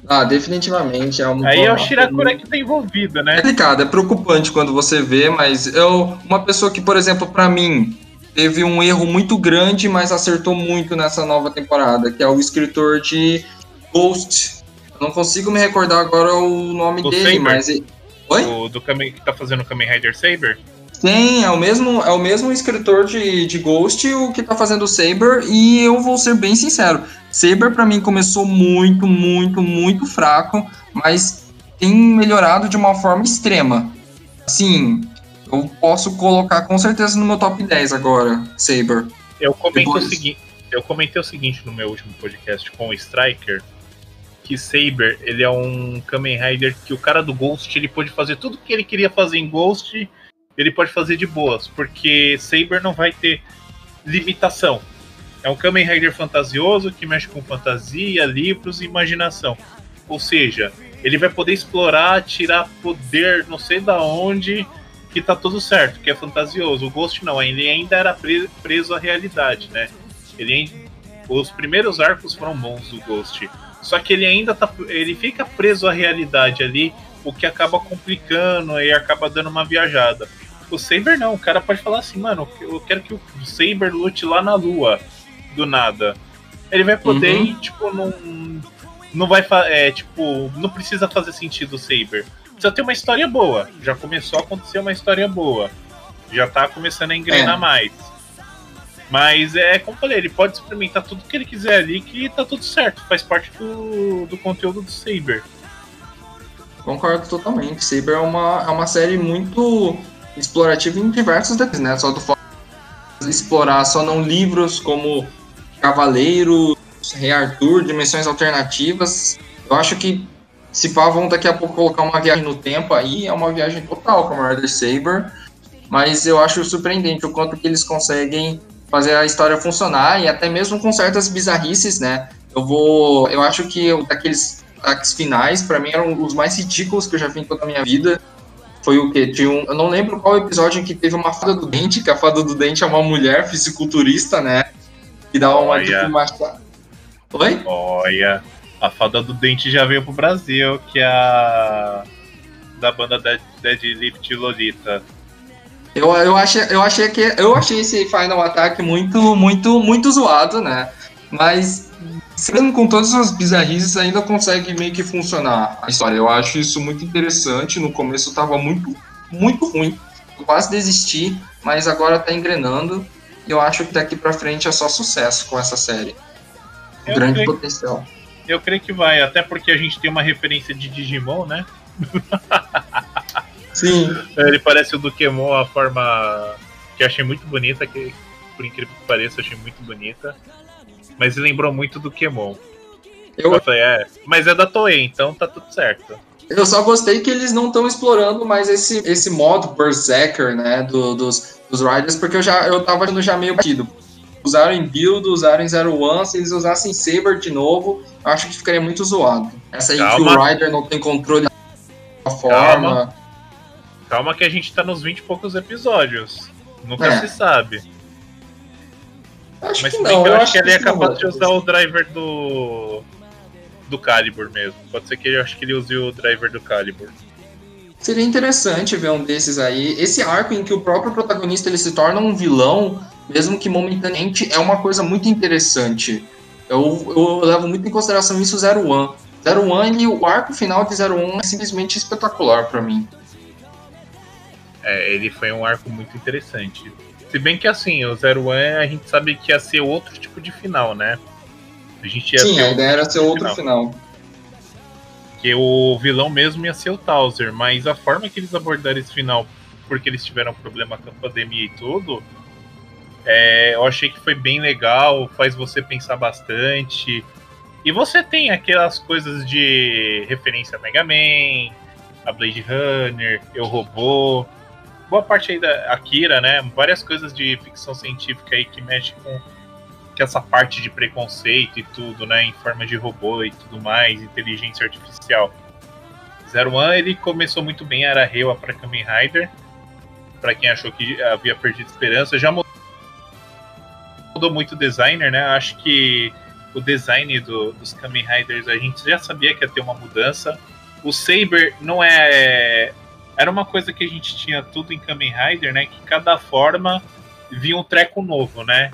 Ah, definitivamente. É um Aí é o Shirakura que tá envolvido, né? É complicado, é preocupante quando você vê, mas eu, uma pessoa que, por exemplo, para mim, teve um erro muito grande, mas acertou muito nessa nova temporada, que é o escritor de Ghost. Eu não consigo me recordar agora o nome dele, Saber. mas. Oi? O do Kamen, que tá fazendo o Kamen Rider Saber? Sim, é o mesmo, é o mesmo escritor de, de Ghost o que tá fazendo o Saber, e eu vou ser bem sincero, Saber para mim começou muito, muito, muito fraco, mas tem melhorado de uma forma extrema. Assim, eu posso colocar com certeza no meu top 10 agora, Saber. Eu comentei, Depois... o, seguinte, eu comentei o seguinte no meu último podcast com o Striker, que Saber, ele é um Kamen Rider que o cara do Ghost, ele pode fazer tudo que ele queria fazer em Ghost ele pode fazer de boas, porque Saber não vai ter limitação. É um Kamen Rider fantasioso que mexe com fantasia, livros e imaginação. Ou seja, ele vai poder explorar, tirar poder, não sei da onde, que tá tudo certo, que é fantasioso. O Ghost não, ele ainda era preso à realidade, né? Ele os primeiros arcos foram bons do Ghost. Só que ele ainda tá, ele fica preso à realidade ali, o que acaba complicando e acaba dando uma viajada. O Saber não, o cara pode falar assim, mano, eu quero que o Saber lute lá na lua, do nada. Ele vai poder uhum. e, tipo, não. Não vai é, tipo, não precisa fazer sentido o Saber. Precisa ter uma história boa. Já começou a acontecer uma história boa. Já tá começando a engrenar é. mais. Mas é como eu falei, ele pode experimentar tudo que ele quiser ali, que tá tudo certo, faz parte do, do conteúdo do Saber. Concordo totalmente. Saber é uma, é uma série muito explorativo em diversos detalhes, né? Só do explorar só não livros como Cavaleiro, Rei Arthur, Dimensões Alternativas. Eu acho que se pá, vão daqui a pouco colocar uma viagem no tempo aí, é uma viagem total com a Rider Saber. Mas eu acho surpreendente o quanto que eles conseguem fazer a história funcionar e até mesmo com certas bizarrices, né? Eu vou. Eu acho que daqueles ataques finais, para mim, eram os mais ridículos que eu já vi em toda a minha vida foi o quê? Tinha um, eu não lembro qual episódio em que teve uma fada do dente, que a fada do dente é uma mulher fisiculturista, né? Que dá uma Olha. tipo uma... Oi? Olha, a fada do dente já veio pro Brasil, que é a da banda Dead, Deadlift Lolita. Eu, eu, achei, eu achei que eu achei esse Final Attack muito muito muito zoado, né? Mas Sendo com todas as bizarrices, ainda consegue meio que funcionar a história. Eu acho isso muito interessante. No começo estava muito, muito ruim. Eu quase desisti, mas agora está engrenando. E eu acho que daqui para frente é só sucesso com essa série. Eu Grande creio, potencial. Eu creio que vai, até porque a gente tem uma referência de Digimon, né? Sim. Ele parece o Pokémon, a forma que eu achei muito bonita, que por incrível que pareça, eu achei muito bonita mas lembrou muito do Kemon. Eu... eu falei, é, mas é da Toei, então tá tudo certo. Eu só gostei que eles não estão explorando mais esse, esse modo Berserker, né, do, dos, dos Riders, porque eu já eu tava achando já meio batido. Usaram em Build, usaram em Zero One, se eles usassem Saber de novo, acho que ficaria muito zoado. Essa aí Calma. que o Rider não tem controle da forma. Calma. Calma que a gente tá nos 20 e poucos episódios. Nunca é. se sabe. Acho Mas que não, eu, eu acho que ele é capaz de usar o driver do. do Calibur mesmo. Pode ser que eu acho que ele use o driver do Calibur. Seria interessante ver um desses aí. Esse arco em que o próprio protagonista ele se torna um vilão, mesmo que momentaneamente, é uma coisa muito interessante. Eu, eu levo muito em consideração isso Zero One. Zero One e o arco final de Zero One é simplesmente espetacular para mim. É, ele foi um arco muito interessante. Se bem que assim, o Zero One a gente sabe que ia ser outro tipo de final, né? A gente ia Sim, a ideia era ser outro final. final. Que o vilão mesmo ia ser o Towser, mas a forma que eles abordaram esse final, porque eles tiveram problema com a pandemia e tudo, é, eu achei que foi bem legal, faz você pensar bastante. E você tem aquelas coisas de referência a Mega Man, a Blade Runner, Eu Robô, boa parte aí da Akira, né? Várias coisas de ficção científica aí que mexe com, essa parte de preconceito e tudo, né? Em forma de robô e tudo mais, inteligência artificial. Zero One ele começou muito bem, era Rewa para Kamen Rider. Para quem achou que havia perdido esperança, já mudou muito o designer, né? Acho que o design do, dos Kamen Riders a gente já sabia que ia ter uma mudança. O Saber não é. Era uma coisa que a gente tinha tudo em Kamen Rider, né? Que cada forma vinha um treco novo, né?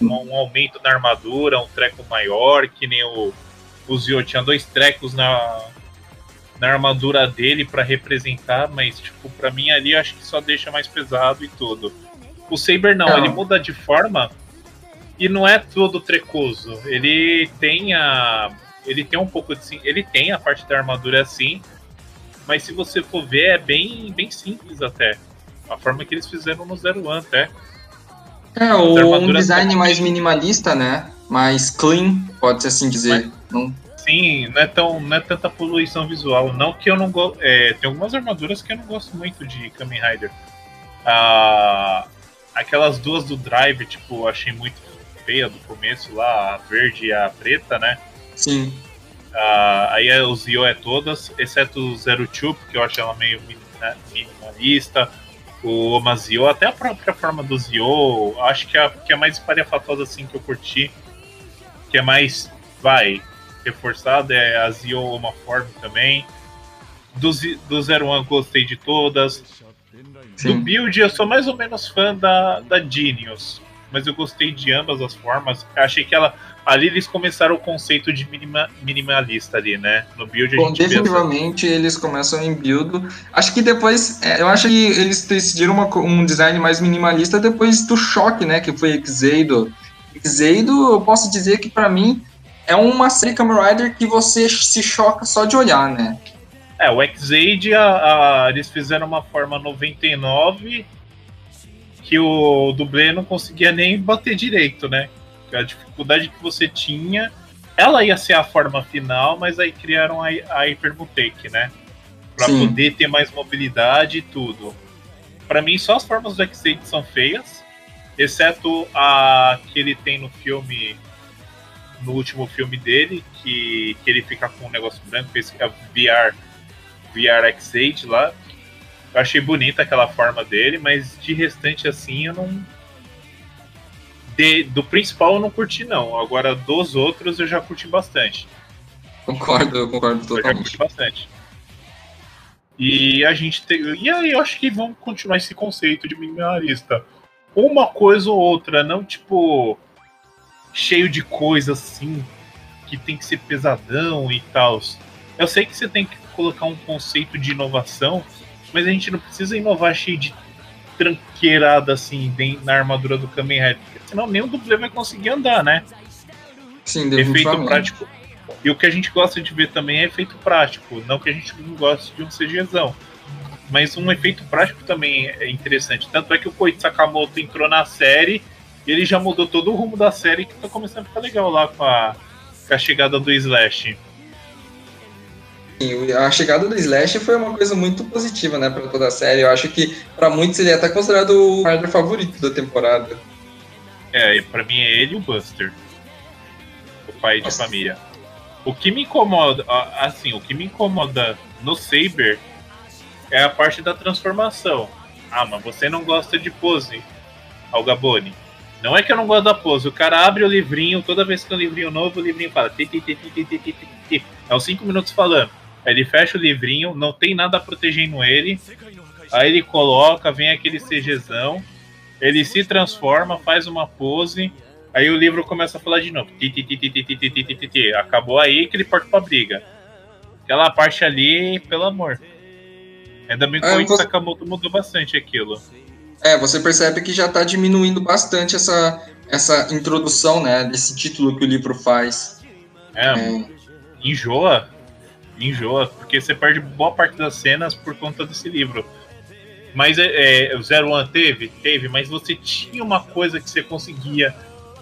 Um, um aumento na armadura, um treco maior, que nem o, o Zio tinha dois trecos na, na armadura dele para representar, mas tipo, para mim ali acho que só deixa mais pesado e tudo. O Saber não, não, ele muda de forma e não é todo trecoso. Ele tem a ele tem um pouco de ele tem a parte da armadura assim, mas se você for ver é bem bem simples até. A forma que eles fizeram no Zero One até. É, ou um design mais minimalista, né? Mais clean, pode-se assim dizer. Mas, sim, não é, tão, não é tanta poluição visual. Não que eu não gosto. É, tem algumas armaduras que eu não gosto muito de Kamen Rider. Ah, aquelas duas do Drive, tipo, achei muito feia do começo lá, a verde e a preta, né? Sim. Ah, aí o Zio é todas, exceto o Zero Two, porque eu acho ela meio minimalista. O Omazio, até a própria forma do Zio, acho que é a que é mais espalhafatosa assim que eu curti. Que é mais, vai, reforçada é a Zio uma forma também. Do, do Zero One gostei de todas. Sim. Do Build eu sou mais ou menos fã da, da Genius. Mas eu gostei de ambas as formas. achei que ela. Ali eles começaram o conceito de minima, minimalista ali, né? No build Bom, definitivamente pensa... eles começam em build. Acho que depois. É, eu acho que eles decidiram uma, um design mais minimalista depois do choque, né? Que foi Exeido. Exeido, eu posso dizer que para mim é uma série Kamen Rider que você se choca só de olhar, né? É, o X-Aid, a, a, eles fizeram uma forma 99 que o dublê não conseguia nem bater direito, né? A dificuldade que você tinha, ela ia ser a forma final, mas aí criaram a, a Hypermutake, né? Pra Sim. poder ter mais mobilidade e tudo. Para mim, só as formas do X-Aid são feias, exceto a que ele tem no filme no último filme dele, que, que ele fica com um negócio branco, fez a VR, VR X8 lá. Eu achei bonita aquela forma dele, mas de restante assim eu não. De, do principal eu não curti, não. Agora dos outros eu já curti bastante. Concordo, concordo totalmente. Eu já curti bastante. E a gente tem. E aí eu acho que vamos continuar esse conceito de minimalista. Uma coisa ou outra, não tipo cheio de coisa assim, que tem que ser pesadão e tal. Eu sei que você tem que colocar um conceito de inovação, mas a gente não precisa inovar cheio de tranqueirada assim na armadura do Kamen Rider, senão nem o dublê vai conseguir andar, né? Sim, Efeito prático. E o que a gente gosta de ver também é efeito prático, não que a gente não goste de um CGzão. Mas um efeito prático também é interessante. Tanto é que o Koichi Sakamoto entrou na série ele já mudou todo o rumo da série que tá começando a ficar legal lá com a, com a chegada do Slash. A chegada do Slash foi uma coisa muito positiva, né, para toda a série. Eu acho que para muitos ele é até considerado o Rider favorito da temporada. É, para mim é ele e o Buster, o pai Nossa. de família. O que me incomoda, assim, o que me incomoda no Saber é a parte da transformação. Ah, mas você não gosta de pose, Algabone. Não é que eu não gosto da pose, o cara abre o livrinho, toda vez que tem um livrinho novo, o livrinho fala. Ti, ti, ti, é uns 5 minutos falando. Aí ele fecha o livrinho, não tem nada protegendo ele. Aí ele coloca, vem aquele CGzão, ele se transforma, faz uma pose, aí o livro começa a falar de novo. Acabou aí que ele parte pra briga. Aquela parte ali, pelo amor. Ainda bem que o Sakamoto mudou bastante aquilo. É, você percebe que já está diminuindo bastante essa, essa introdução, né, desse título que o livro faz. É, é. enjoa, enjoa, porque você perde boa parte das cenas por conta desse livro. Mas é, é, o Zero One teve? Teve, mas você tinha uma coisa que você conseguia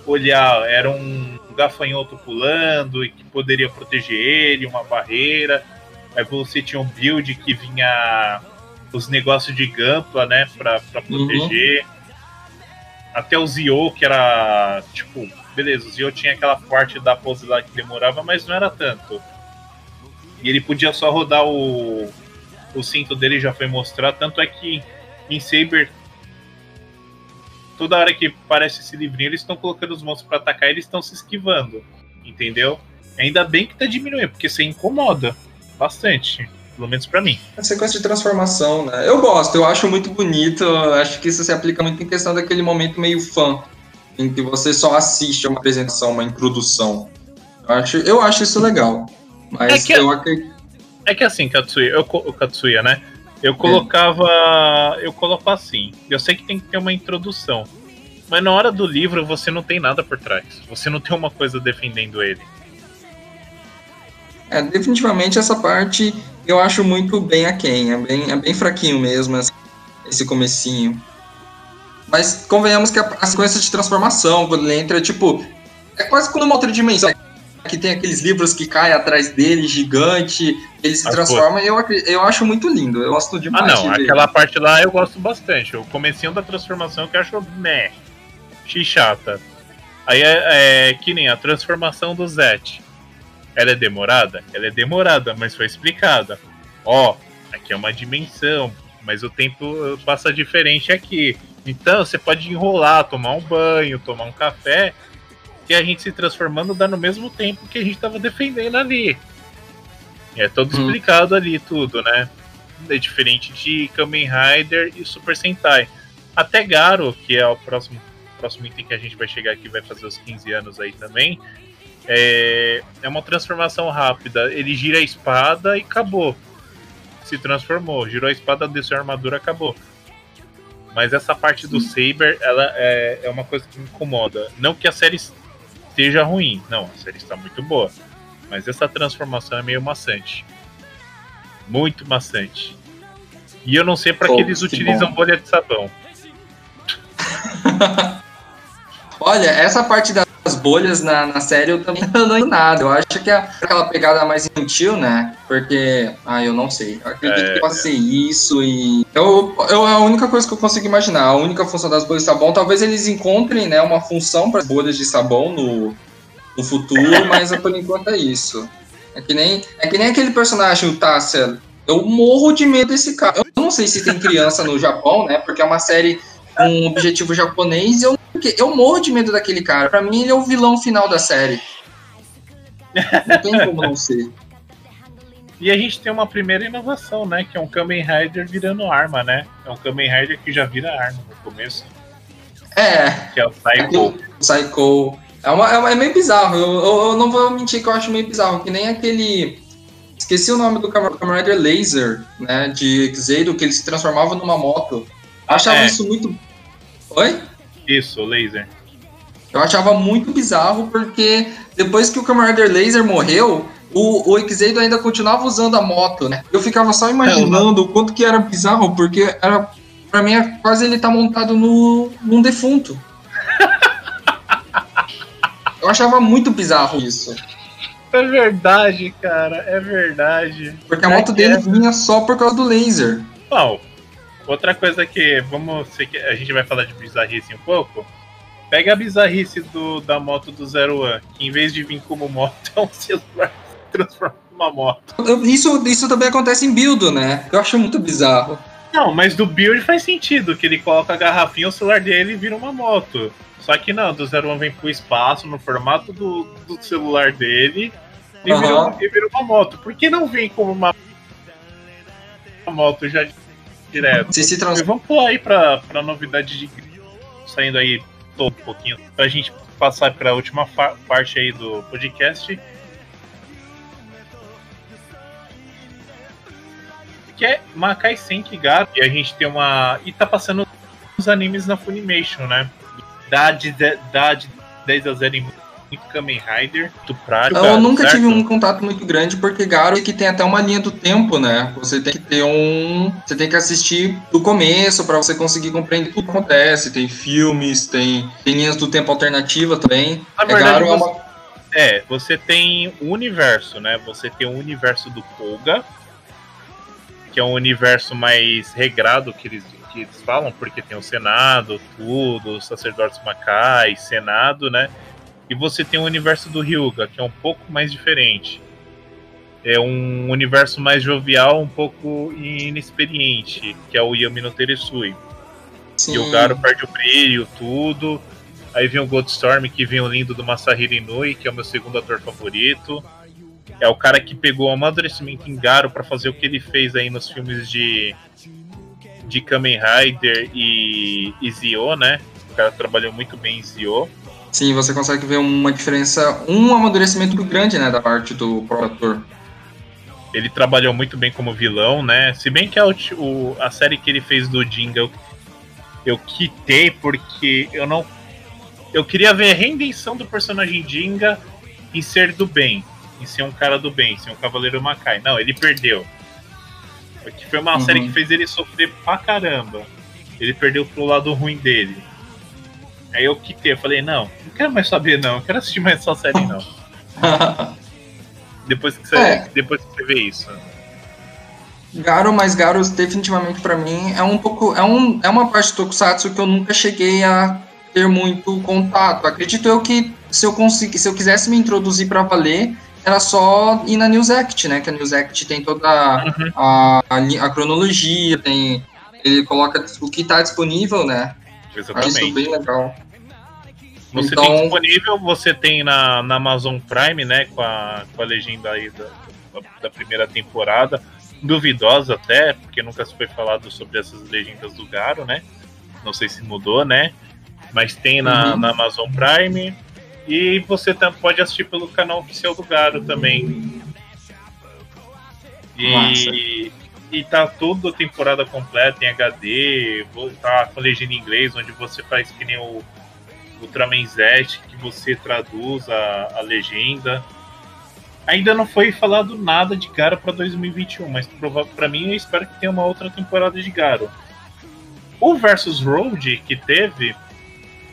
olhar, era um gafanhoto pulando e que poderia proteger ele, uma barreira. Aí você tinha um build que vinha os negócios de Gampla, né, pra, pra uhum. proteger. Uhum. Até o Zio, que era, tipo, beleza, o Zio tinha aquela parte da pose lá que demorava, mas não era tanto. E ele podia só rodar o, o cinto dele, já foi mostrado. Tanto é que em Saber, toda hora que aparece esse livrinho, eles estão colocando os monstros para atacar e eles estão se esquivando. Entendeu? Ainda bem que tá diminuindo, porque você incomoda bastante. Pelo menos para mim. A sequência de transformação, né? Eu gosto, eu acho muito bonito. Acho que isso se aplica muito em questão daquele momento meio fã, em que você só assiste a uma apresentação, uma introdução. Eu acho, eu acho isso legal. Mas é que, eu acredito. É que assim, Katsuya, eu, o Katsuya, né? Eu colocava. É. Eu coloco assim. Eu sei que tem que ter uma introdução. Mas na hora do livro você não tem nada por trás. Você não tem uma coisa defendendo ele. É, definitivamente essa parte eu acho muito bem aquém. É bem, é bem fraquinho mesmo esse comecinho. Mas convenhamos que a, a sequência de transformação, quando ele entra, tipo, é quase como uma outra dimensão que tem aqueles livros que caem atrás dele, gigante, ele se transforma, eu, eu acho muito lindo, eu gosto demais. Ah, não, de aquela parte lá eu gosto bastante. O comecinho da transformação que eu acho meh, chata. Aí é, é, que nem a transformação do Zet. Ela é demorada? Ela é demorada, mas foi explicada. Ó, aqui é uma dimensão, mas o tempo passa diferente aqui. Então você pode enrolar, tomar um banho, tomar um café que a gente se transformando dá no mesmo tempo que a gente estava defendendo ali. É todo hum. explicado ali tudo, né? É diferente de Kamen Rider e Super Sentai. Até Garo, que é o próximo, próximo item que a gente vai chegar aqui, vai fazer os 15 anos aí também. É, é uma transformação rápida. Ele gira a espada e acabou. Se transformou. Girou a espada, desceu a armadura, acabou. Mas essa parte do Saber, ela é, é uma coisa que me incomoda. Não que a série esteja ruim. Não, a série está muito boa. Mas essa transformação é meio maçante. Muito maçante. E eu não sei para que eles utilizam bom. bolha de sabão. Olha, essa parte das bolhas na, na série eu também não entendo nada. Eu acho que é aquela pegada mais infantil, né? Porque, ah, eu não sei. Eu acredito é, que possa ser isso e. Eu, eu, a única coisa que eu consigo imaginar, a única função das bolhas de sabão, talvez eles encontrem né, uma função para as bolhas de sabão no, no futuro, mas por enquanto é isso. É que nem, é que nem aquele personagem, o Tassel. Eu morro de medo desse cara. Eu não sei se tem criança no Japão, né? Porque é uma série um objetivo japonês. Eu, eu morro de medo daquele cara. Pra mim, ele é o vilão final da série. Não tem como não ser. E a gente tem uma primeira inovação, né? Que é um Kamen Rider virando arma, né? É um Kamen Rider que já vira arma no começo. É. Que é o Psycho. É Psycho. É, uma, é, uma, é meio bizarro. Eu, eu, eu, não vou mentir que eu acho meio bizarro. Que nem aquele. Esqueci o nome do Kamen Rider Laser, né? De Xedo, que ele se transformava numa moto. Eu achava é. isso muito. Oi? Isso, Laser. Eu achava muito bizarro porque depois que o Rider Laser morreu, o, o Xedo ainda continuava usando a moto, né? Eu ficava só imaginando o quanto que era bizarro, porque era, pra mim é quase ele tá montado no, num defunto. Eu achava muito bizarro isso. É verdade, cara, é verdade. Porque a moto é dele é... vinha só por causa do laser. Bom, outra coisa que vamos a gente vai falar de bizarrice um pouco. Pega a bizarrice do, da moto do Zero One, que em vez de vir como moto, é um celular que transforma numa moto. Isso, isso também acontece em Build, né? Eu acho muito bizarro. Não, mas do Build faz sentido, que ele coloca a garrafinha, o celular dele e vira uma moto. Só que não, do Zero One vem pro espaço no formato do, do celular dele e, uhum. virou, e virou uma moto. Por que não vem como uma moto já direto? Se se trans... Vamos pular aí pra, pra novidade de saindo aí todo um pouquinho, pra gente passar pra última parte aí do podcast. Que é Makai Senki Gato, e a gente tem uma. E tá passando os animes na Funimation, né? dá de, dá de 10 a 0 em muito Kamen Rider do prático. Eu nunca certo? tive um contato muito grande porque Garo é que tem até uma linha do tempo, né? Você tem que ter um, você tem que assistir do começo para você conseguir compreender tudo que acontece. Tem filmes, tem, tem linhas do tempo alternativa também. Na é, verdade, Garo é você, é uma... É, você tem o universo, né? Você tem o universo do Koga, que é um universo mais regrado que eles, que eles falam, porque tem o Senado, tudo, os sacerdotes Macai, Senado, né? E você tem o universo do Ryuga, que é um pouco mais diferente. É um universo mais jovial, um pouco inexperiente, que é o Yami no Teresui. Sim. E o Garo perde o brilho, tudo. Aí vem o Goldstorm, que vem o lindo do Masahiro Inui, que é o meu segundo ator favorito. É o cara que pegou o amadurecimento em Garo para fazer o que ele fez aí nos filmes de de Kamen Rider e, e Zio, né? O cara trabalhou muito bem em Zio. Sim, você consegue ver uma diferença, um amadurecimento muito grande, né, da parte do próprio ator. Ele trabalhou muito bem como vilão, né? Se bem que a, o, a série que ele fez do Jinga eu, quitei porque eu não. Eu queria ver a redenção do personagem Jinga em ser do bem, em ser um cara do bem, ser um cavaleiro Macai. Não, ele perdeu. Que foi uma uhum. série que fez ele sofrer pra caramba. Ele perdeu pro lado ruim dele. Aí eu quitei, eu falei, não, não quero mais saber não, não quero assistir mais essa série não. depois, que você, é. depois que você vê isso. Garo, mas Garo definitivamente para mim é um pouco é, um, é uma parte do Tokusatsu que eu nunca cheguei a ter muito contato. Acredito eu que se eu conseguir, se eu quisesse me introduzir para valer, era só ir na News Act, né? Que a News Act tem toda uhum. a, a, a, cronologia, tem ele coloca o que está disponível, né? Exatamente. Acho isso bem legal. Você então... tem disponível, você tem na, na Amazon Prime, né? Com a, com a legenda aí da, da primeira temporada. Duvidosa até, porque nunca se foi falado sobre essas legendas do Garo, né? Não sei se mudou, né? Mas tem na, uhum. na Amazon Prime. E você pode assistir pelo canal oficial do Garo também. E, e tá a temporada completa em HD, tá com legenda em inglês, onde você faz que nem o Ultraman Z, que você traduz a, a legenda. Ainda não foi falado nada de Garo para 2021, mas para mim eu espero que tenha uma outra temporada de Garo. O Versus Road que teve,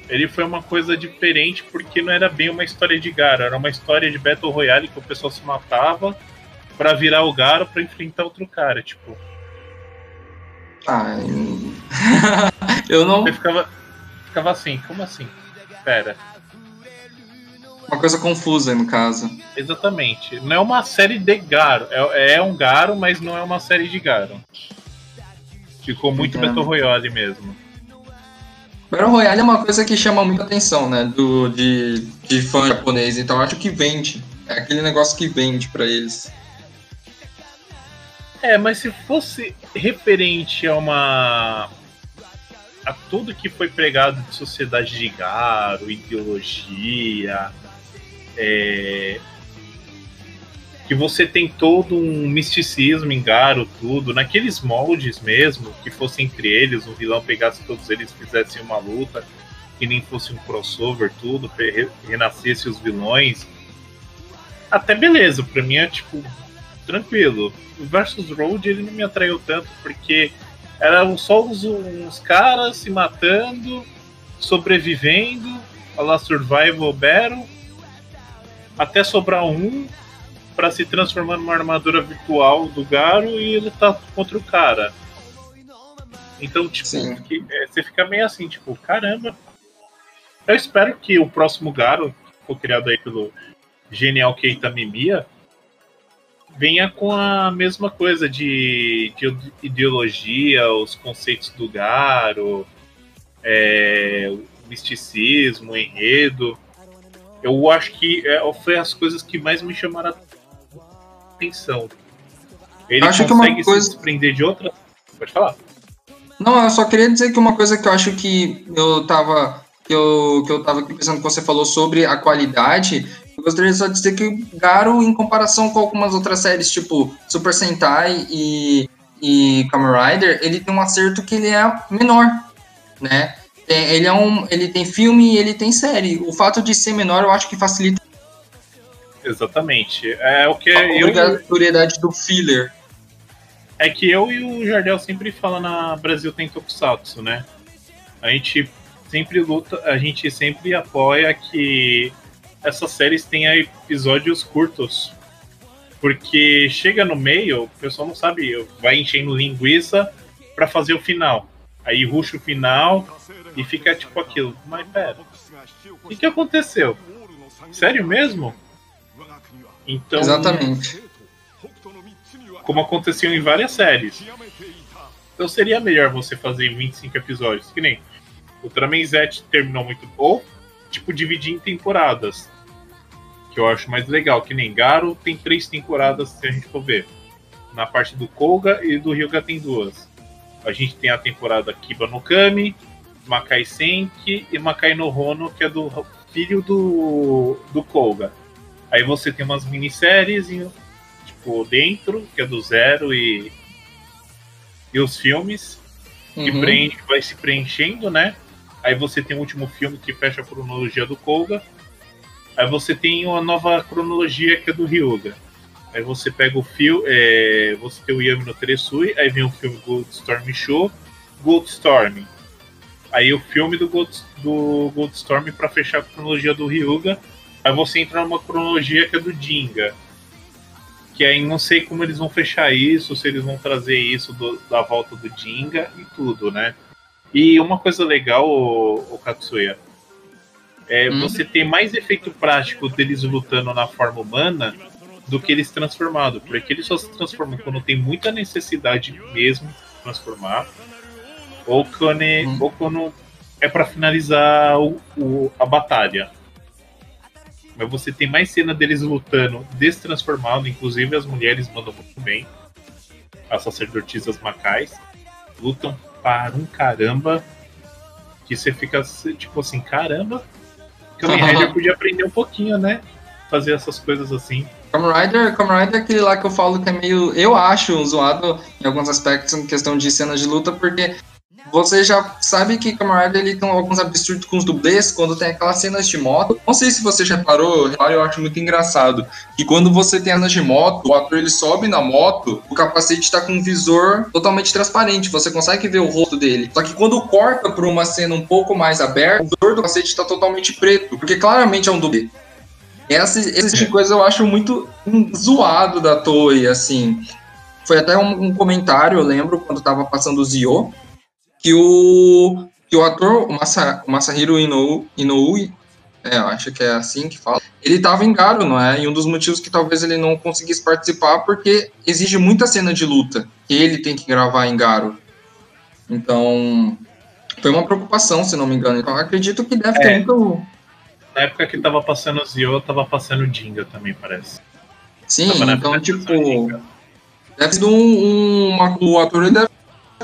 ele foi uma coisa diferente porque não era bem uma história de Garo, era uma história de Battle Royale que o pessoal se matava para virar o Garo para enfrentar outro cara, tipo. Ah, eu não. Eu ficava, ficava assim, como assim? Pera. Uma coisa confusa no caso. Exatamente. Não é uma série de Garo. É, é um Garo, mas não é uma série de Garo. Ficou muito. Battle Royale mesmo. Battle Royale é uma coisa que chama muita atenção, né? Do, de, de fã japonês. Então acho que vende. É aquele negócio que vende para eles. É, mas se fosse referente a uma. A tudo que foi pregado de sociedade de Garo, ideologia, é, que você tem todo um misticismo em Garo, tudo, naqueles moldes mesmo, que fosse entre eles, o vilão pegasse todos eles fizesse uma luta, que nem fosse um crossover, tudo, renascesse os vilões. Até beleza, pra mim é tipo, tranquilo. O Versus Road ele não me atraiu tanto, porque eram só uns, uns caras se matando, sobrevivendo, a la Survival Battle, até sobrar um para se transformar numa armadura virtual do Garo e ele tá contra o cara. Então, tipo, que, é, você fica meio assim, tipo, caramba. Eu espero que o próximo Garo, que foi criado aí pelo genial Keita Mimiya, venha com a mesma coisa de, de ideologia, os conceitos do Garo, é, o misticismo, o enredo. Eu acho que é, foi as coisas que mais me chamaram a atenção. Ele acho consegue que uma coisa... se desprender de outra. Pode falar. Não, eu só queria dizer que uma coisa que eu acho que eu tava. Que eu, que eu tava pensando que você falou sobre a qualidade. Eu gostaria só de dizer que Garo, em comparação com algumas outras séries, tipo Super Sentai e, e Kamen Rider, ele tem um acerto que ele é menor, né? Ele, é um, ele tem filme e ele tem série. O fato de ser menor eu acho que facilita Exatamente. É o que a obrigatoriedade eu... do filler. É que eu e o Jardel sempre falam na Brasil tem Tokusatsu, né? A gente sempre luta, a gente sempre apoia que essas séries têm episódios curtos. Porque chega no meio, o pessoal não sabe, vai enchendo linguiça para fazer o final. Aí ruxa o final e fica tipo aquilo. Mas pera, o que, que aconteceu? Sério mesmo? Então. Exatamente. Como aconteceu em várias séries. Então seria melhor você fazer 25 episódios. Que nem Ultraman Z terminou muito bom. Tipo, dividir em temporadas. Que eu acho mais legal. Que nem Garo tem três temporadas, se a gente for ver. Na parte do Koga e do Ryuga tem duas. A gente tem a temporada Kiba no Kami, Makai Senki e Makai no Hono, que é do filho do, do Koga. Aí você tem umas minisséries, tipo, dentro, que é do Zero e, e os filmes, que uhum. preenche, vai se preenchendo, né? Aí você tem o último filme que fecha a cronologia do Koga. Aí você tem uma nova cronologia que é do Ryuga. Aí você pega o fio, é, você tem o Yami no Teresui, aí vem o filme Goldstorm Show, Goldstorm. Aí o filme do, Gold, do Goldstorm para fechar a cronologia do Ryuga. Aí você entra numa cronologia que é do Jinga. Que aí não sei como eles vão fechar isso, se eles vão trazer isso do, da volta do Jinga e tudo, né? E uma coisa legal, o, o Katsuya, é hum. você ter mais efeito prático deles lutando na forma humana do que eles transformado, porque eles só se transformam quando tem muita necessidade mesmo de transformar, ou quando, hum. ou quando é para finalizar o, o, a batalha. Mas você tem mais cena deles lutando destransformado, inclusive as mulheres mandam muito bem. As sacerdotisas macais lutam para um caramba. Que você fica tipo assim, caramba. Kamen Rider podia aprender um pouquinho, né? Fazer essas coisas assim. Kamen Rider, Kamen Rider é aquele lá que eu falo que é meio. Eu acho zoado em alguns aspectos em questão de cenas de luta, porque você já sabe que Rider ele tem alguns absurdos com os dublês quando tem aquelas cenas de moto. Não sei se você já parou, eu acho muito engraçado. Que quando você tem cenas de moto, o ator ele sobe na moto, o capacete está com um visor totalmente transparente, você consegue ver o rosto dele. Só que quando corta para uma cena um pouco mais aberta, o visor do capacete está totalmente preto, porque claramente é um dublê. Essa, esse tipo de coisa eu acho muito zoado da Toei, assim. Foi até um, um comentário, eu lembro, quando tava passando o Zio, que o, que o ator, o, Masa, o Masahiro Inoue, Inoue, é, eu acho que é assim que fala, ele tava em Garo, não é? E um dos motivos que talvez ele não conseguisse participar porque exige muita cena de luta que ele tem que gravar em Garo. Então, foi uma preocupação, se não me engano. Então, acredito que deve é. ter muito na época que tava passando o Zio, tava passando o Jinga também, parece. Sim, então, tipo. Deve ser um, um, uma, o ator deve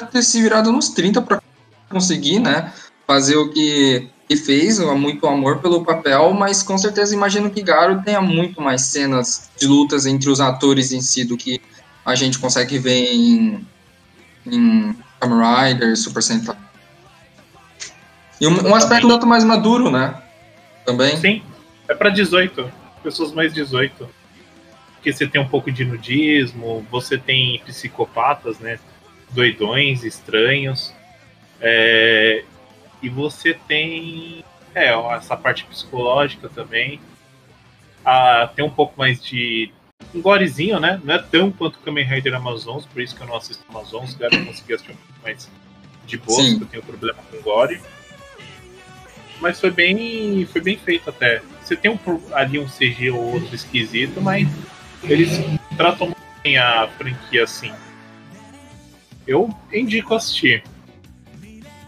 ter se virado nos 30 para conseguir, né? Fazer o que, que fez, muito amor pelo papel, mas com certeza imagino que Garo tenha muito mais cenas de lutas entre os atores em si do que a gente consegue ver em, em Kamen Rider, Super Sentai. E um, um aspecto muito mais maduro, né? também? Sim, é para 18, pessoas mais 18. Porque você tem um pouco de nudismo, você tem psicopatas, né? Doidões, estranhos. É, e você tem é, essa parte psicológica também. Ah, tem um pouco mais de um gorezinho, né? Não é tão quanto Kamen Rider Amazons, por isso que eu não assisto Amazons, quero conseguir assistir um pouco mais de boa, porque eu tenho problema com gore mas foi bem, foi bem feito até. Você tem um, ali um CG ou outro esquisito, mas eles tratam bem a franquia assim. Eu indico assistir.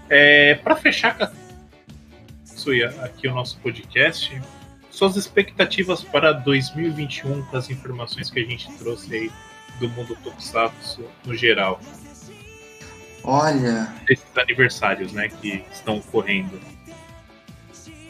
É, para fechar aqui o nosso podcast, suas expectativas para 2021 com as informações que a gente trouxe aí do mundo Tokusatsu no geral. Olha. Esses aniversários, né, que estão ocorrendo.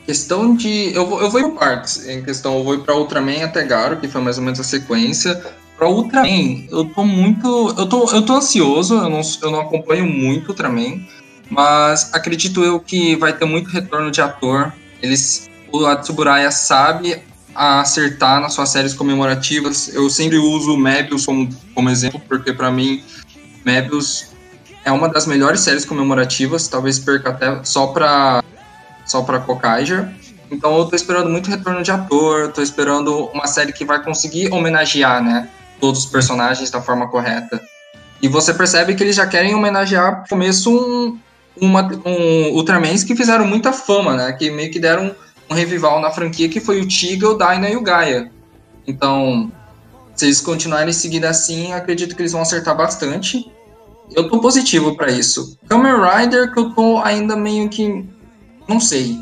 Questão de. Eu vou, eu vou ir por partes. Em questão, eu vou ir pra Ultraman até Garo, que foi mais ou menos a sequência. Pra Ultraman, eu tô muito. Eu tô, eu tô ansioso, eu não, eu não acompanho muito Ultraman, mas acredito eu que vai ter muito retorno de ator. Eles. O Atsuburaya sabe acertar nas suas séries comemorativas. Eu sempre uso Mebius como, como exemplo, porque para mim, Mebius é uma das melhores séries comemorativas, talvez perca até só para só para Kokaiger. Então eu tô esperando muito retorno de ator, tô esperando uma série que vai conseguir homenagear, né, todos os personagens da forma correta. E você percebe que eles já querem homenagear, no começo, um, uma, um Ultramans que fizeram muita fama, né, que meio que deram um revival na franquia, que foi o Tiga, o Dyna e o Gaia. Então, se eles continuarem seguindo assim, acredito que eles vão acertar bastante. Eu tô positivo para isso. Kamen Rider, que eu tô ainda meio que. Não sei.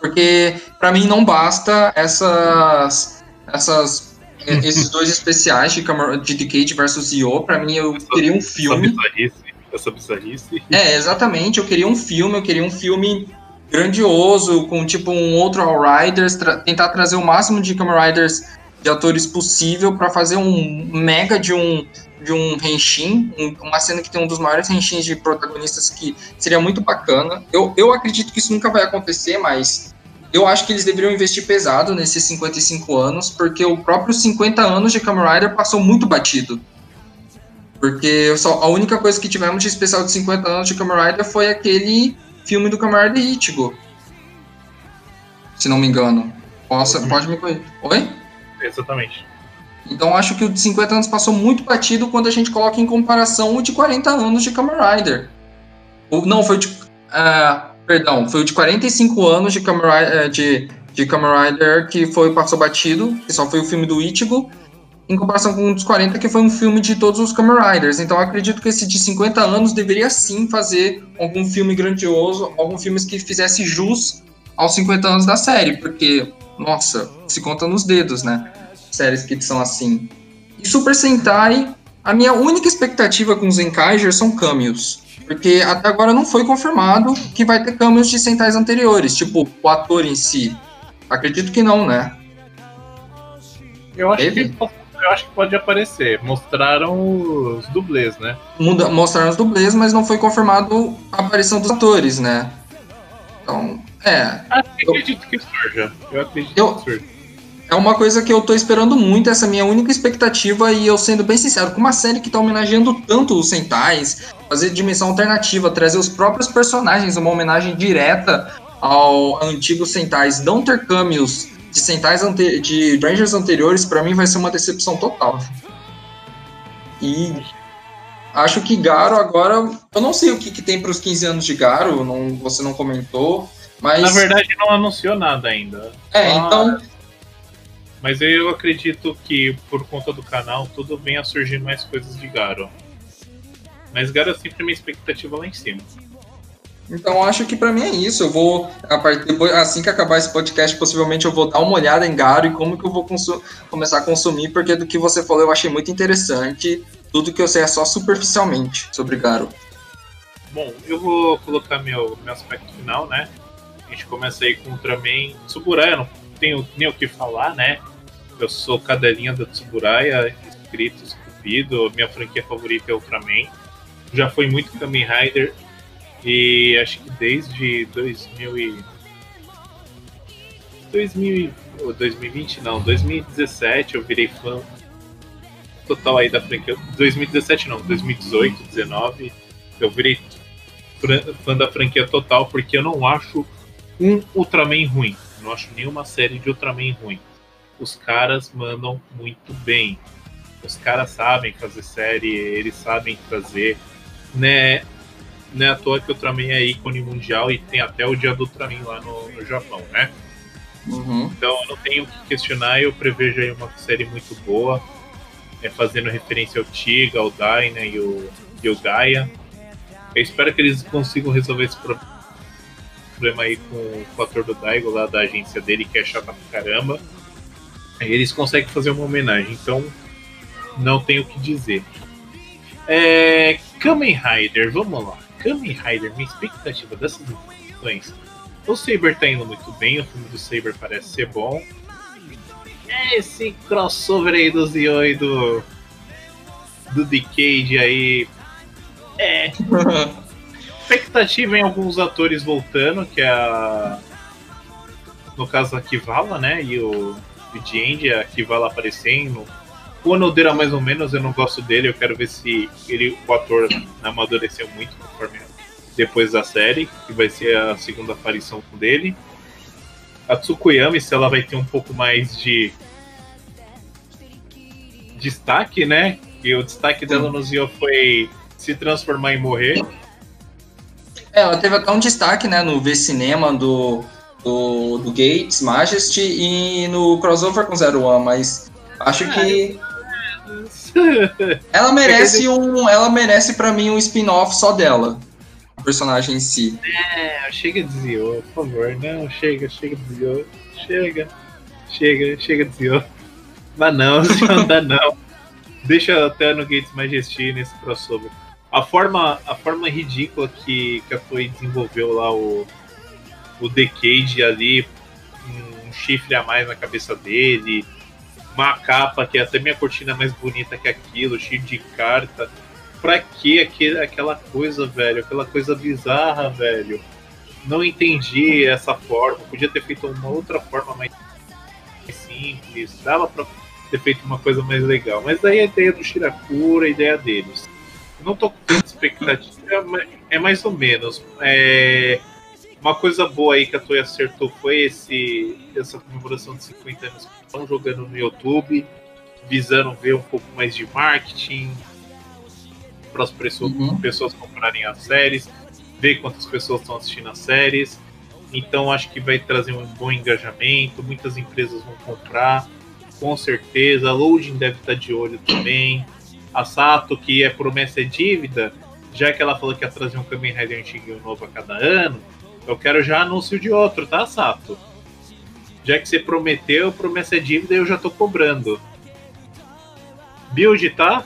Porque para mim não basta essas. essas esses dois especiais de, de Decade versus Io. Para mim, eu queria um filme. Essa bizarrice. É, exatamente. Eu queria um filme, eu queria um filme grandioso, com tipo um outro All Riders, tra tentar trazer o máximo de Kamen Riders de atores possível para fazer um mega de um de um Henshin, um, uma cena que tem um dos maiores Henshins de protagonistas que seria muito bacana. Eu, eu acredito que isso nunca vai acontecer, mas eu acho que eles deveriam investir pesado nesses 55 anos, porque o próprio 50 anos de Kamen Rider passou muito batido. Porque só, a única coisa que tivemos de especial de 50 anos de Kamen Rider foi aquele filme do Kamen Rider Ichigo. Se não me engano. Possa, pode me corrigir. Oi? Exatamente. Então acho que o de 50 anos passou muito batido quando a gente coloca em comparação o de 40 anos de Kamen Rider. O, não, foi de. Uh, perdão, foi o de 45 anos de Kamen Rider, de, de Kamen Rider que foi, passou batido, que só foi o filme do Ichigo, em comparação com o dos 40, que foi um filme de todos os Kamen Riders. Então acredito que esse de 50 anos deveria sim fazer algum filme grandioso, algum filme que fizesse jus aos 50 anos da série, porque, nossa, se conta nos dedos, né? Séries que são assim. E Super Sentai, a minha única expectativa com os Enkaiger são cameos. Porque até agora não foi confirmado que vai ter cameos de Sentais anteriores, tipo, o ator em si. Acredito que não, né? Eu acho que eu acho que pode aparecer. Mostraram os dublês, né? Muda, mostraram os dublês, mas não foi confirmado a aparição dos atores, né? Então, é. Ah, eu acredito que surja. Eu acredito eu, que surja. É uma coisa que eu tô esperando muito, essa é minha única expectativa, e eu sendo bem sincero, com uma série que tá homenageando tanto os Sentais, fazer dimensão alternativa, trazer os próprios personagens, uma homenagem direta ao antigo Sentais, não ter cameos de Sentais de Rangers anteriores, para mim vai ser uma decepção total. E acho que Garo agora, eu não sei o que, que tem para os 15 anos de Garo, não, você não comentou, mas na verdade não anunciou nada ainda. É, ah, então mas eu acredito que por conta do canal tudo vem a surgir mais coisas de Garo. Mas Garo é sempre minha expectativa lá em cima. Então acho que para mim é isso. Eu vou a partir, depois, assim que acabar esse podcast, possivelmente eu vou dar uma olhada em Garo e como que eu vou começar a consumir, porque do que você falou eu achei muito interessante. Tudo que eu sei é só superficialmente sobre Garo. Bom, eu vou colocar meu, meu aspecto final, né? A gente começa aí com o Ultraman Tsuburaya, não tenho nem o que falar, né? Eu sou cadelinha da Tsuburaya, inscrito, esculpido. Minha franquia favorita é Ultraman. Já foi muito Kamen Rider. E acho que desde 2000 e... 2000 2020 não, 2017 eu virei fã total aí da franquia. 2017 não, 2018, 19 eu virei fã da franquia total porque eu não acho um Ultraman ruim. Não acho nenhuma série de Ultraman ruim os caras mandam muito bem. Os caras sabem fazer série, eles sabem fazer. Né, não é à toa que o Ultraman é ícone mundial e tem até o dia do Ultraman lá no, no Japão, né? Uhum. Então eu não tenho o que questionar, eu prevejo aí uma série muito boa, é, fazendo referência ao Tiga, ao Dyna e o, e o Gaia. Eu espero que eles consigam resolver esse problema aí com, o ator do Daigo lá da agência dele, que é chata pra caramba eles conseguem fazer uma homenagem, então não tenho o que dizer. É, Kamen Rider, vamos lá. Kamen Rider, minha expectativa dessas edições. O Saber tá indo muito bem, o filme do Saber parece ser bom. Esse crossover aí do Zio e do. do Decade aí. É. expectativa em alguns atores voltando, que é a. No caso a Kivala, né? E o que vai lá aparecendo. O Onodeira, mais ou menos, eu não gosto dele. Eu quero ver se ele, o ator amadureceu muito conforme depois da série, que vai ser a segunda aparição dele. a Tsukuyami, se ela vai ter um pouco mais de destaque, né? E o destaque dela no Zio foi se transformar e morrer. É, ela teve até um destaque, né, no V-Cinema do, do, do Gates, Majesty e no crossover com Zero One, mas acho que ela merece um, ela merece para mim um spin-off só dela, o personagem em si. É, chega de Zio, por favor, não, chega, chega de Zio, chega, chega, chega de Zio. Mas não, não dá não. Deixa até no Gates Majesty nesse crossover a forma, a forma ridícula que, que a Toei desenvolveu lá o, o Decade ali, um chifre a mais na cabeça dele, uma capa que é até minha cortina mais bonita que aquilo, cheio de carta. Pra que aquela coisa, velho? Aquela coisa bizarra, velho. Não entendi essa forma. Podia ter feito uma outra forma mais simples. Dava pra ter feito uma coisa mais legal. Mas daí a ideia do Shirakura, a ideia deles não tô com tanta expectativa, é mais ou menos. É, uma coisa boa aí que a Toei acertou foi esse, essa comemoração de 50 anos que estão jogando no YouTube, visando ver um pouco mais de marketing para as pessoas, uhum. pessoas comprarem as séries, ver quantas pessoas estão assistindo as séries. Então acho que vai trazer um bom engajamento, muitas empresas vão comprar, com certeza. A Loading deve estar de olho também a Sato, que é promessa é dívida, já que ela falou que ia trazer um Kamen Rider antigo e um novo a cada ano, eu quero já anúncio de outro, tá, Sato? Já que você prometeu, promessa é dívida, eu já tô cobrando. Build, tá?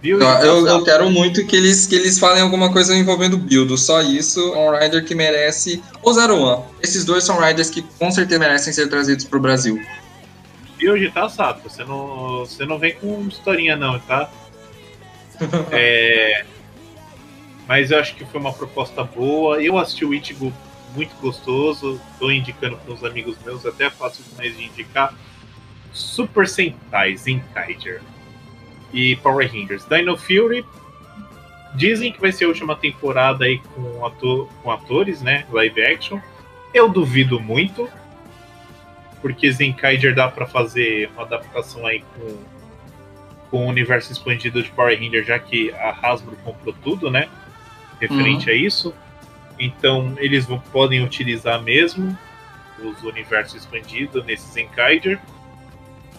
Build, tá eu, eu, quero muito que eles, que eles falem alguma coisa envolvendo build. Só isso, é um rider que merece. Ou Zero One. Esses dois são riders que com certeza merecem ser trazidos pro Brasil hoje, tá, Sato? Você não, você não vem com historinha, não, tá? é, mas eu acho que foi uma proposta boa. Eu assisti o Ichigo muito gostoso. Tô indicando para uns amigos meus, até fácil demais de indicar. Super Sentai Zenkaiger e Power Rangers. Dino Fury dizem que vai ser a última temporada aí com, ator, com atores, né? Live action. Eu duvido muito porque Zenkaiger dá para fazer uma adaptação aí com, com o universo expandido de Power Ranger, já que a Hasbro comprou tudo, né? Referente uhum. a isso. Então eles vão, podem utilizar mesmo os universos expandidos nesse Zenkaiger.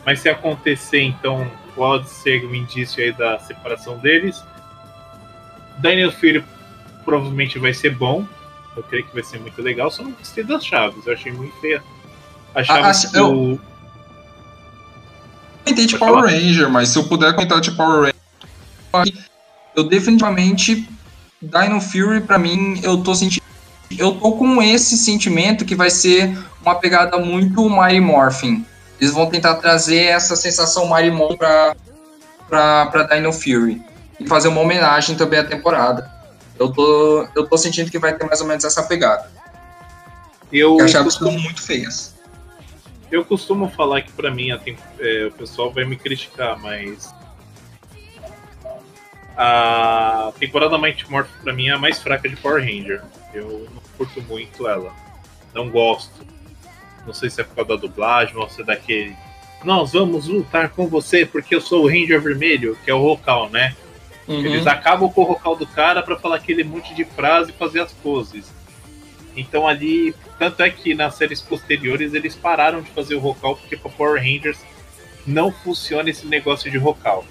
Mas se acontecer, então pode ser um indício aí da separação deles. Daniel Fury provavelmente vai ser bom. Eu creio que vai ser muito legal. Só não gostei das chaves. Eu achei muito feia Achava ah, que eu... o... comentei de Power Ranger, mas se eu puder comentar de Power Ranger, eu definitivamente Dino Fury para mim eu tô sentindo eu tô com esse sentimento que vai ser uma pegada muito Mighty Morphin. Eles vão tentar trazer essa sensação Mighty Morphin pra, pra, pra Dino Fury. E fazer uma homenagem também à temporada. Eu tô, eu tô sentindo que vai ter mais ou menos essa pegada. Eu, eu achava costumo... muito feias. Eu costumo falar que para mim é, o pessoal vai me criticar, mas a temporada Mighty Morph para mim é a mais fraca de Power Ranger. Eu não curto muito ela. Não gosto. Não sei se é por causa da dublagem ou se é daquele. Nós vamos lutar com você porque eu sou o Ranger Vermelho, que é o Rocal, né? Uhum. Eles acabam com o Rocal do cara para falar aquele monte de frase e fazer as poses. Então ali tanto é que nas séries posteriores eles pararam de fazer o Rocal porque para Power Rangers não funciona esse negócio de Rocal.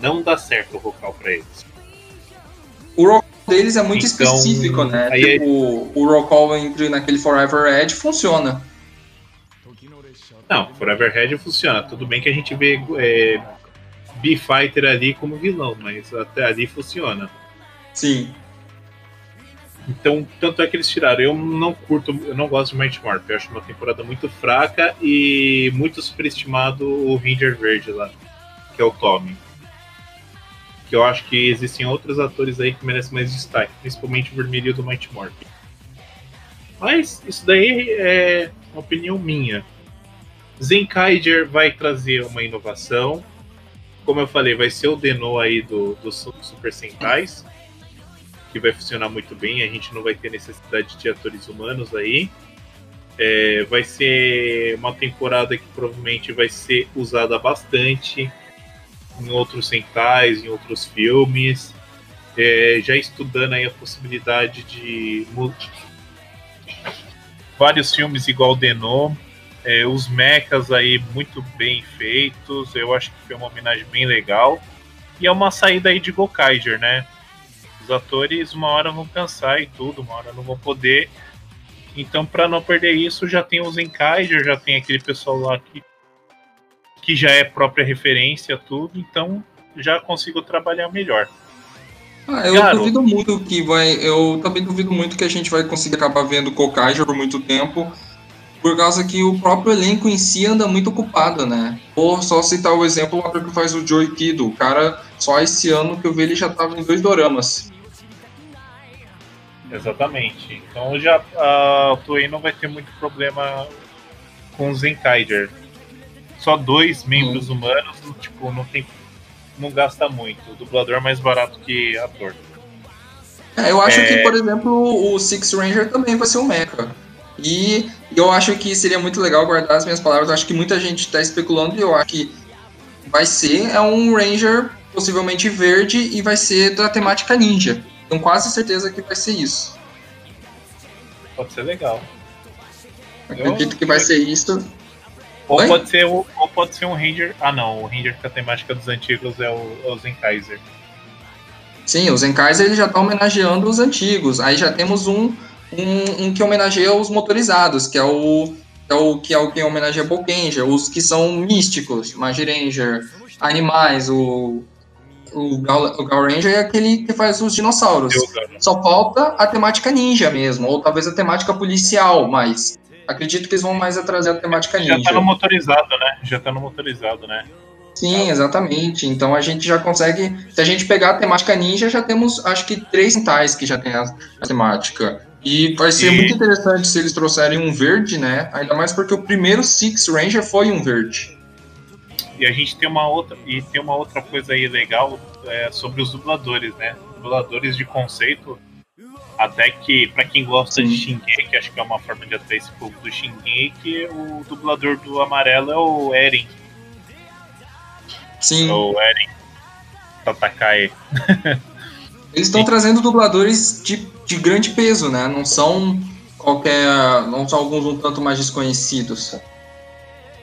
Não dá certo o Rocal para eles. O Rocal deles é muito então, específico, né? Aí tipo, é... o Rocal entre naquele Forever Edge funciona. Não, Forever Red funciona. Tudo bem que a gente vê é, B-Fighter ali como vilão, mas até ali funciona. Sim. Então, tanto é que eles tiraram. Eu não curto, eu não gosto de Mighty Morph. Eu acho uma temporada muito fraca e muito superestimado o Ranger Verde lá, que é o Tommy. Que eu acho que existem outros atores aí que merecem mais destaque, principalmente o vermelho do Mighty Morph. Mas isso daí é uma opinião minha. Zenkaiger vai trazer uma inovação. Como eu falei, vai ser o Deno aí do, do Super Sentais que vai funcionar muito bem, a gente não vai ter necessidade de atores humanos aí. É, vai ser uma temporada que provavelmente vai ser usada bastante em outros centais, em outros filmes. É, já estudando aí a possibilidade de vários filmes igual Denon. É, os mechas aí muito bem feitos. Eu acho que foi uma homenagem bem legal. E é uma saída aí de Gokaiger, né? Os atores uma hora vão cansar e tudo, uma hora não vão poder. Então, para não perder isso, já tem o Zenkaiger, já tem aquele pessoal lá que, que já é própria referência, tudo. Então, já consigo trabalhar melhor. Ah, eu duvido muito que vai. Eu também duvido muito que a gente vai conseguir acabar vendo Kokaiger por muito tempo, por causa que o próprio elenco em si anda muito ocupado, né? Ou só citar o exemplo, o ator que faz o Joey Kido. O cara, só esse ano que eu vi, ele já tava em dois doramas. Exatamente. Então já a Toei não vai ter muito problema com o Zenkaiger. Só dois membros hum. humanos, tipo, não tem não gasta muito. O dublador é mais barato que ator. É, eu acho é... que, por exemplo, o Six Ranger também vai ser um mecha. E eu acho que seria muito legal guardar as minhas palavras. Eu acho que muita gente está especulando e eu acho que vai ser é um Ranger possivelmente verde e vai ser da temática ninja. Tenho quase certeza que vai ser isso. Pode ser legal. Acredito eu... que vai ser isso. Ou pode, ser, ou pode ser um Ranger. Ah, não. O Ranger com a temática dos antigos é o, é o Zenkaiser. Sim, o Zenkaiser ele já está homenageando os antigos. Aí já temos um, um, um, que homenageia os motorizados, que é o, é o que é o que homenageia Bokenger, os que são místicos, Magiranger, animais, o o Gal, o Gal Ranger é aquele que faz os dinossauros. Só falta a temática ninja mesmo, ou talvez a temática policial, mas acredito que eles vão mais atrás a temática ninja. Já tá no motorizado, né? Já tá no motorizado, né? Sim, exatamente. Então a gente já consegue. Se a gente pegar a temática ninja, já temos acho que três centais que já tem a, a temática. E vai ser e... muito interessante se eles trouxerem um verde, né? Ainda mais porque o primeiro Six Ranger foi um verde. E a gente tem uma outra e tem uma outra coisa aí legal é, sobre os dubladores, né? Dubladores de conceito até que, para quem gosta Sim. de Shingeki, acho que é uma forma de atrair esse público do Shingeki, o dublador do amarelo é o Eren. Sim. É o Eren Tatakai. Eles estão trazendo dubladores de, de grande peso, né? Não são qualquer. Não são alguns um tanto mais desconhecidos.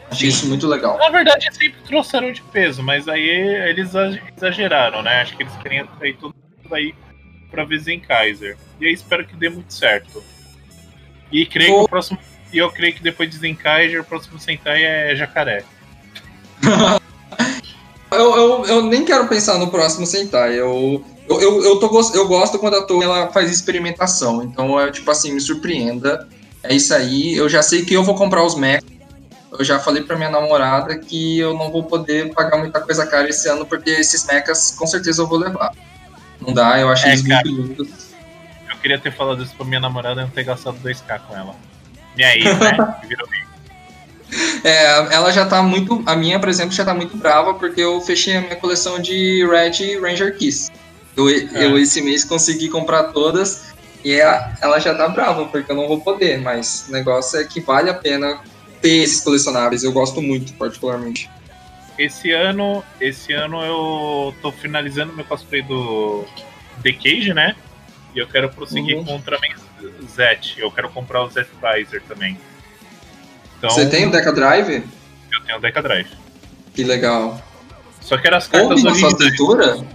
Achei isso muito legal. Na verdade, sempre trouxeram de peso, mas aí eles exageraram, né? Acho que eles queriam atrair tudo aí pra Kaiser. E aí espero que dê muito certo. E creio que o próximo. E eu creio que depois de Zenkaiser, o próximo Sentai é jacaré. eu, eu, eu nem quero pensar no próximo Sentai. Eu, eu, eu, eu, tô, eu gosto quando a Toei ela faz experimentação. Então, é tipo assim, me surpreenda. É isso aí. Eu já sei que eu vou comprar os mechas. Eu já falei pra minha namorada que eu não vou poder pagar muita coisa cara esse ano, porque esses mechas com certeza eu vou levar. Não dá, eu achei é, eles cara, muito lindos. Eu queria ter falado isso pra minha namorada e não ter gastado 2k com ela. E aí, né? Virou É, ela já tá muito. A minha, por exemplo, já tá muito brava porque eu fechei a minha coleção de Red Ranger Kiss. Eu, é. eu esse mês consegui comprar todas e ela já tá brava porque eu não vou poder, mas o negócio é que vale a pena ter esses colecionáveis. Eu gosto muito, particularmente esse ano, esse ano eu tô finalizando meu cosplay do The Cage, né? E eu quero prosseguir uhum. Ultraman Zet. Eu quero comprar o Zet Riser também. Então, Você tem o Deca Drive? Eu tenho o Deca Drive. Que legal. Só que era as cartas Houve originais. Sua cultura?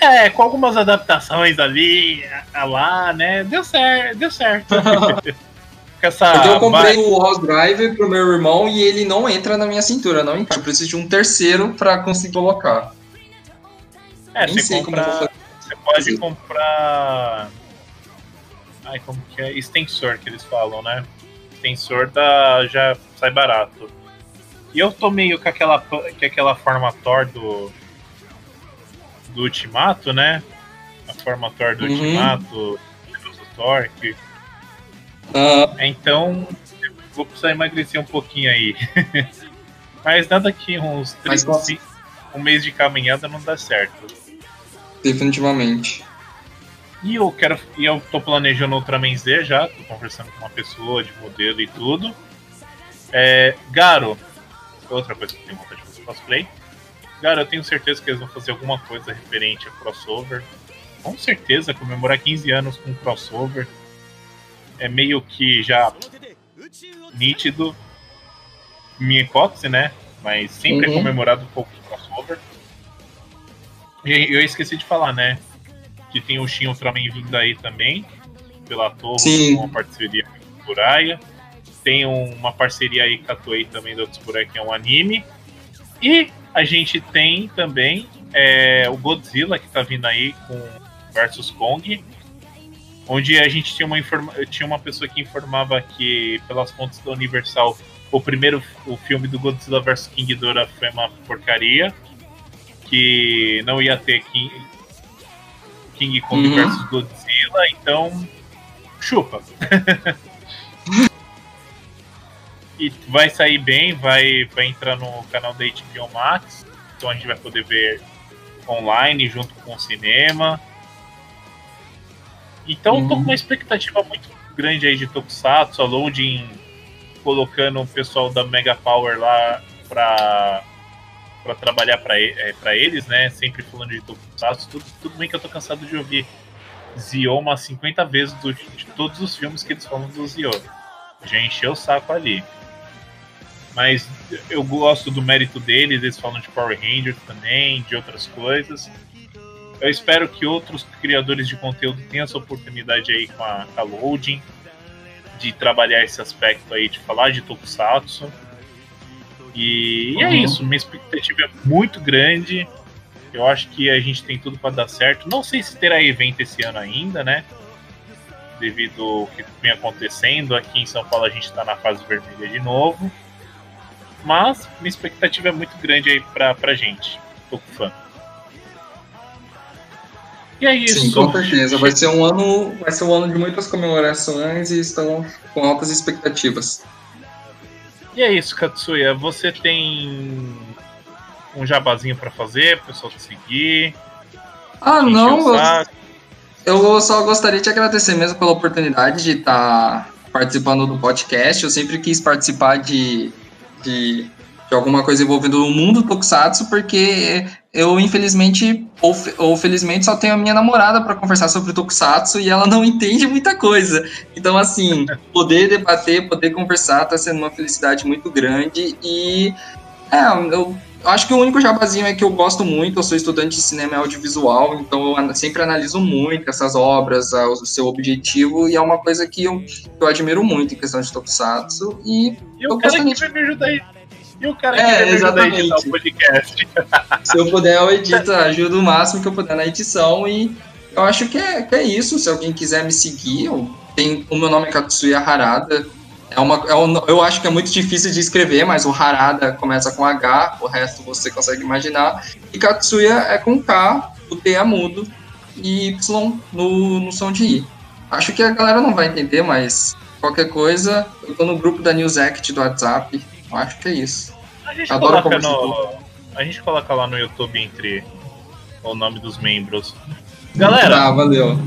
É, com algumas adaptações ali, lá, né? Deu certo, deu certo. essa. Porque eu comprei o Ross Drive pro meu irmão e ele não entra na minha cintura, não entra. Eu preciso de um terceiro para conseguir colocar. É, Nem você compra... Você pode comprar. Ai, como que é? Extensor que eles falam, né? Extensor da... já sai barato. E eu tô meio com aquela, com aquela forma Thor do. do Ultimato, né? A forma Thor do uhum. Ultimato, do Thor, que Uh, então, vou precisar emagrecer um pouquinho aí. Mas nada que uns 30, um mês de caminhada não dá certo. Definitivamente. E eu quero. E eu tô planejando Ultraman Z já, tô conversando com uma pessoa de modelo e tudo. É, Garo, outra coisa que eu tenho vontade de fazer cosplay. Garo, eu tenho certeza que eles vão fazer alguma coisa referente a crossover. Com certeza, comemorar 15 anos com crossover é meio que já nítido. Minha hipótese, né? Mas sempre uhum. é comemorado um pouco de crossover. E eu esqueci de falar, né? que tem o Shin Ultraman vindo aí também, pela Torre, Sim. uma parceria com o Buraya. Tem uma parceria aí com a Toei também do Tsuburaya, que é um anime. E a gente tem também é, o Godzilla, que tá vindo aí com versus Kong, onde a gente tinha uma, informa tinha uma pessoa que informava que, pelas fontes da Universal, o primeiro o filme do Godzilla vs King Ghidorah foi uma porcaria, que não ia ter King, King Kong uhum. versus Godzilla, então chupa. e vai sair bem, vai, vai entrar no canal da HBO Max, então a gente vai poder ver online junto com o cinema. Então uhum. tô com uma expectativa muito grande aí de Tokusatsu, a Loading colocando o pessoal da Mega Power lá pra para trabalhar para é, eles, né? Sempre falando de Tokusatsu, tudo, tudo bem que eu tô cansado de ouvir Zio umas 50 vezes do, de todos os filmes que eles falam do Zio. Já encheu o saco ali. Mas eu gosto do mérito deles, eles falam de Power Rangers também, de outras coisas. Eu espero que outros criadores de conteúdo tenham essa oportunidade aí com a, com a Loading, de trabalhar esse aspecto aí, de falar de Tokusatsu e, é uhum. é isso, minha expectativa é muito grande. Eu acho que a gente tem tudo para dar certo. Não sei se terá evento esse ano ainda, né? Devido ao que vem acontecendo. Aqui em São Paulo a gente está na fase vermelha de novo. Mas minha expectativa é muito grande aí pra, pra gente. Tô com fã. E é isso. Sim, com certeza. Vai ser um ano, vai ser um ano de muitas comemorações e estão com altas expectativas. E é isso, Katsuya. Você tem um jabazinho para fazer, pro pessoal te seguir? Ah, não. Eu, só gostaria de agradecer mesmo pela oportunidade de estar tá participando do podcast. Eu sempre quis participar de, de de alguma coisa envolvendo o mundo Tokusatsu, porque eu, infelizmente, ou, ou felizmente, só tenho a minha namorada para conversar sobre Tokusatsu e ela não entende muita coisa. Então, assim, poder debater, poder conversar, tá sendo uma felicidade muito grande. E, é, eu acho que o único jabazinho é que eu gosto muito, eu sou estudante de cinema e audiovisual, então eu sempre analiso muito essas obras, o seu objetivo, e é uma coisa que eu, eu admiro muito em questão de Tokusatsu. E, e o cara que vai me ajudar aí e o cara que é, exatamente. editar o podcast. Se eu puder, eu edito, ajudo o máximo que eu puder na edição e eu acho que é, que é isso. Se alguém quiser me seguir, eu tenho, o meu nome é Katsuya Harada. É uma, é um, eu acho que é muito difícil de escrever, mas o Harada começa com H, o resto você consegue imaginar. E Katsuya é com K, o T é mudo e Y no, no som de I. Acho que a galera não vai entender, mas qualquer coisa, eu tô no grupo da News Act do WhatsApp. Acho que é isso. A gente, Adoro coloca no, a gente coloca lá no YouTube entre o nome dos membros. Galera, ah, valeu.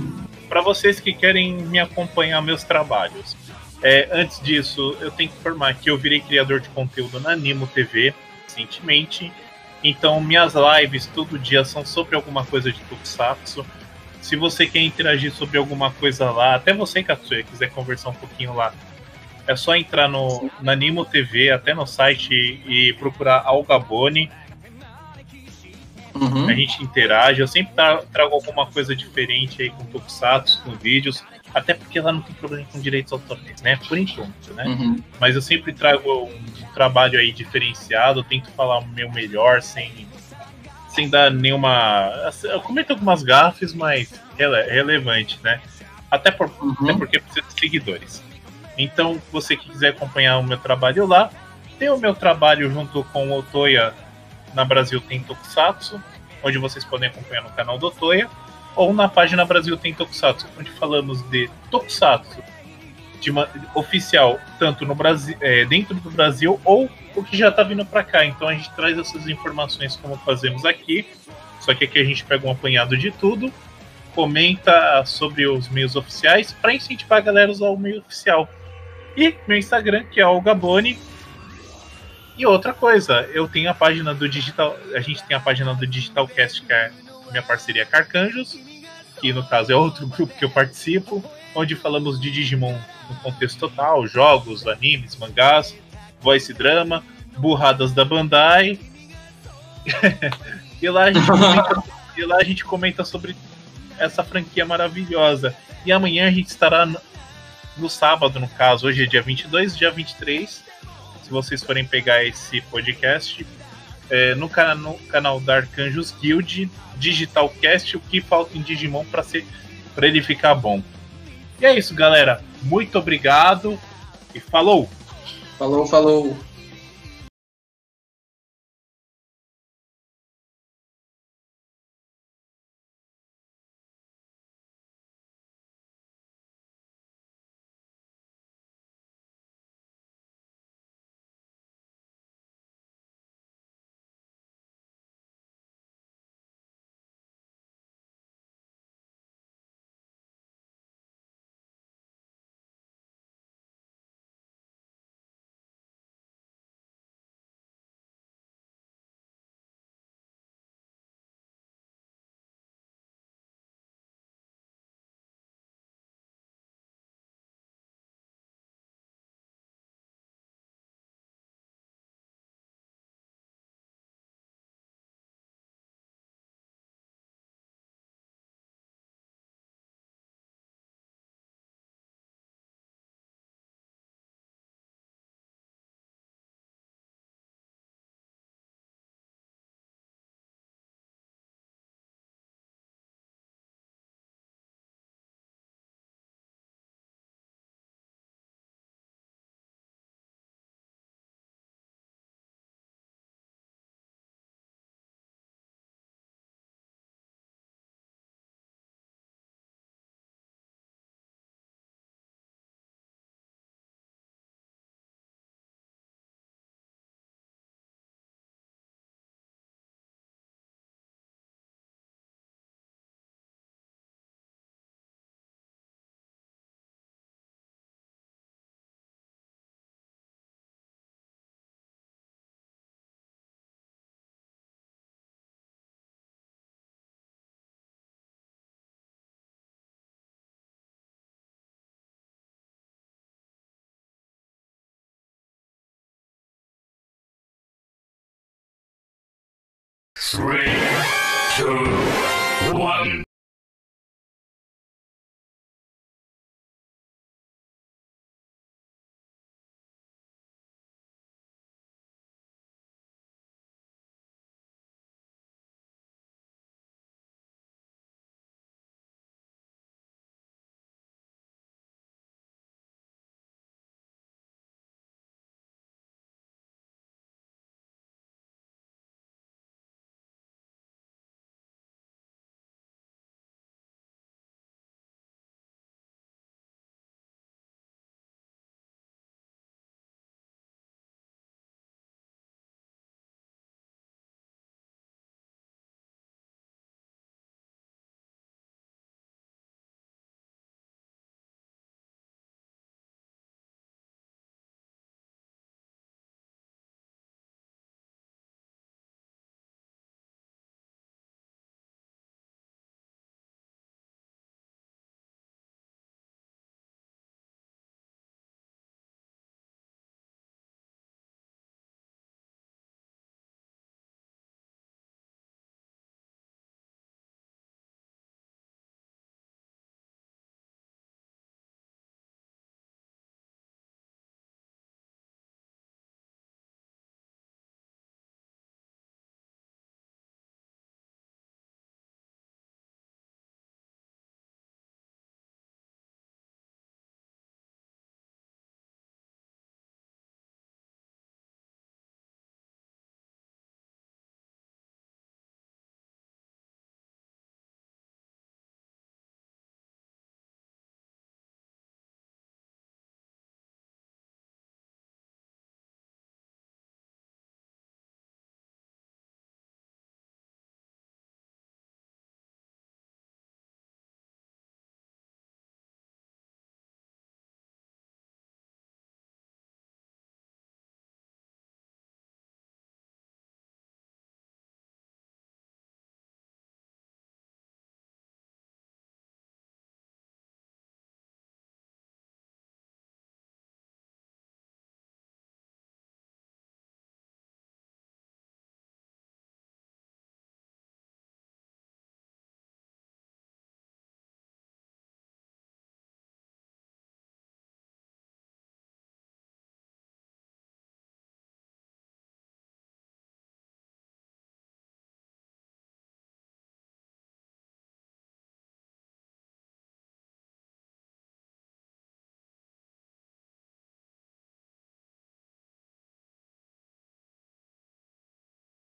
Para vocês que querem me acompanhar meus trabalhos, é, antes disso, eu tenho que informar que eu virei criador de conteúdo na Animo TV recentemente. Então, minhas lives todo dia são sobre alguma coisa de Tokusatsu. Se você quer interagir sobre alguma coisa lá, até você, Katsuya, quiser conversar um pouquinho lá, é só entrar no, na Nimo TV, até no site, e procurar Algabone. Uhum. A gente interage. Eu sempre trago alguma coisa diferente aí com Tokusatsu, com vídeos. Até porque lá não tem problema com direitos autorais, né? Por enquanto, né? Uhum. Mas eu sempre trago um trabalho aí diferenciado. tento falar o meu melhor, sem, sem dar nenhuma. Eu cometo algumas gafes, mas rele relevante, né? Até, por, uhum. até porque precisa de seguidores. Então, você que quiser acompanhar o meu trabalho lá, tem o meu trabalho junto com o Otoya na Brasil Tem Tokusatsu, onde vocês podem acompanhar no canal do Otoya, ou na página Brasil Tem Tokusatsu, onde falamos de Tokusatsu de uma, oficial, tanto no Brasil, é, dentro do Brasil ou o que já está vindo para cá. Então a gente traz essas informações como fazemos aqui, só que aqui a gente pega um apanhado de tudo comenta sobre os meios oficiais para incentivar a galera a usar o meio oficial. E meu Instagram, que é o Gaboni. E outra coisa, eu tenho a página do Digital. A gente tem a página do Digitalcast, que é minha parceria Carcanjos, que no caso é outro grupo que eu participo, onde falamos de Digimon no contexto total, jogos, animes, mangás, voice drama, burradas da Bandai. e, lá a gente comenta, e lá a gente comenta sobre essa franquia maravilhosa. E amanhã a gente estará no, sábado, no caso, hoje é dia 22, dia 23. Se vocês forem pegar esse podcast, é, no, cana no canal da Arcanjos Guild, Digitalcast, o que falta em Digimon para para ele ficar bom. E é isso, galera. Muito obrigado e falou! Falou, falou! Three, two, one.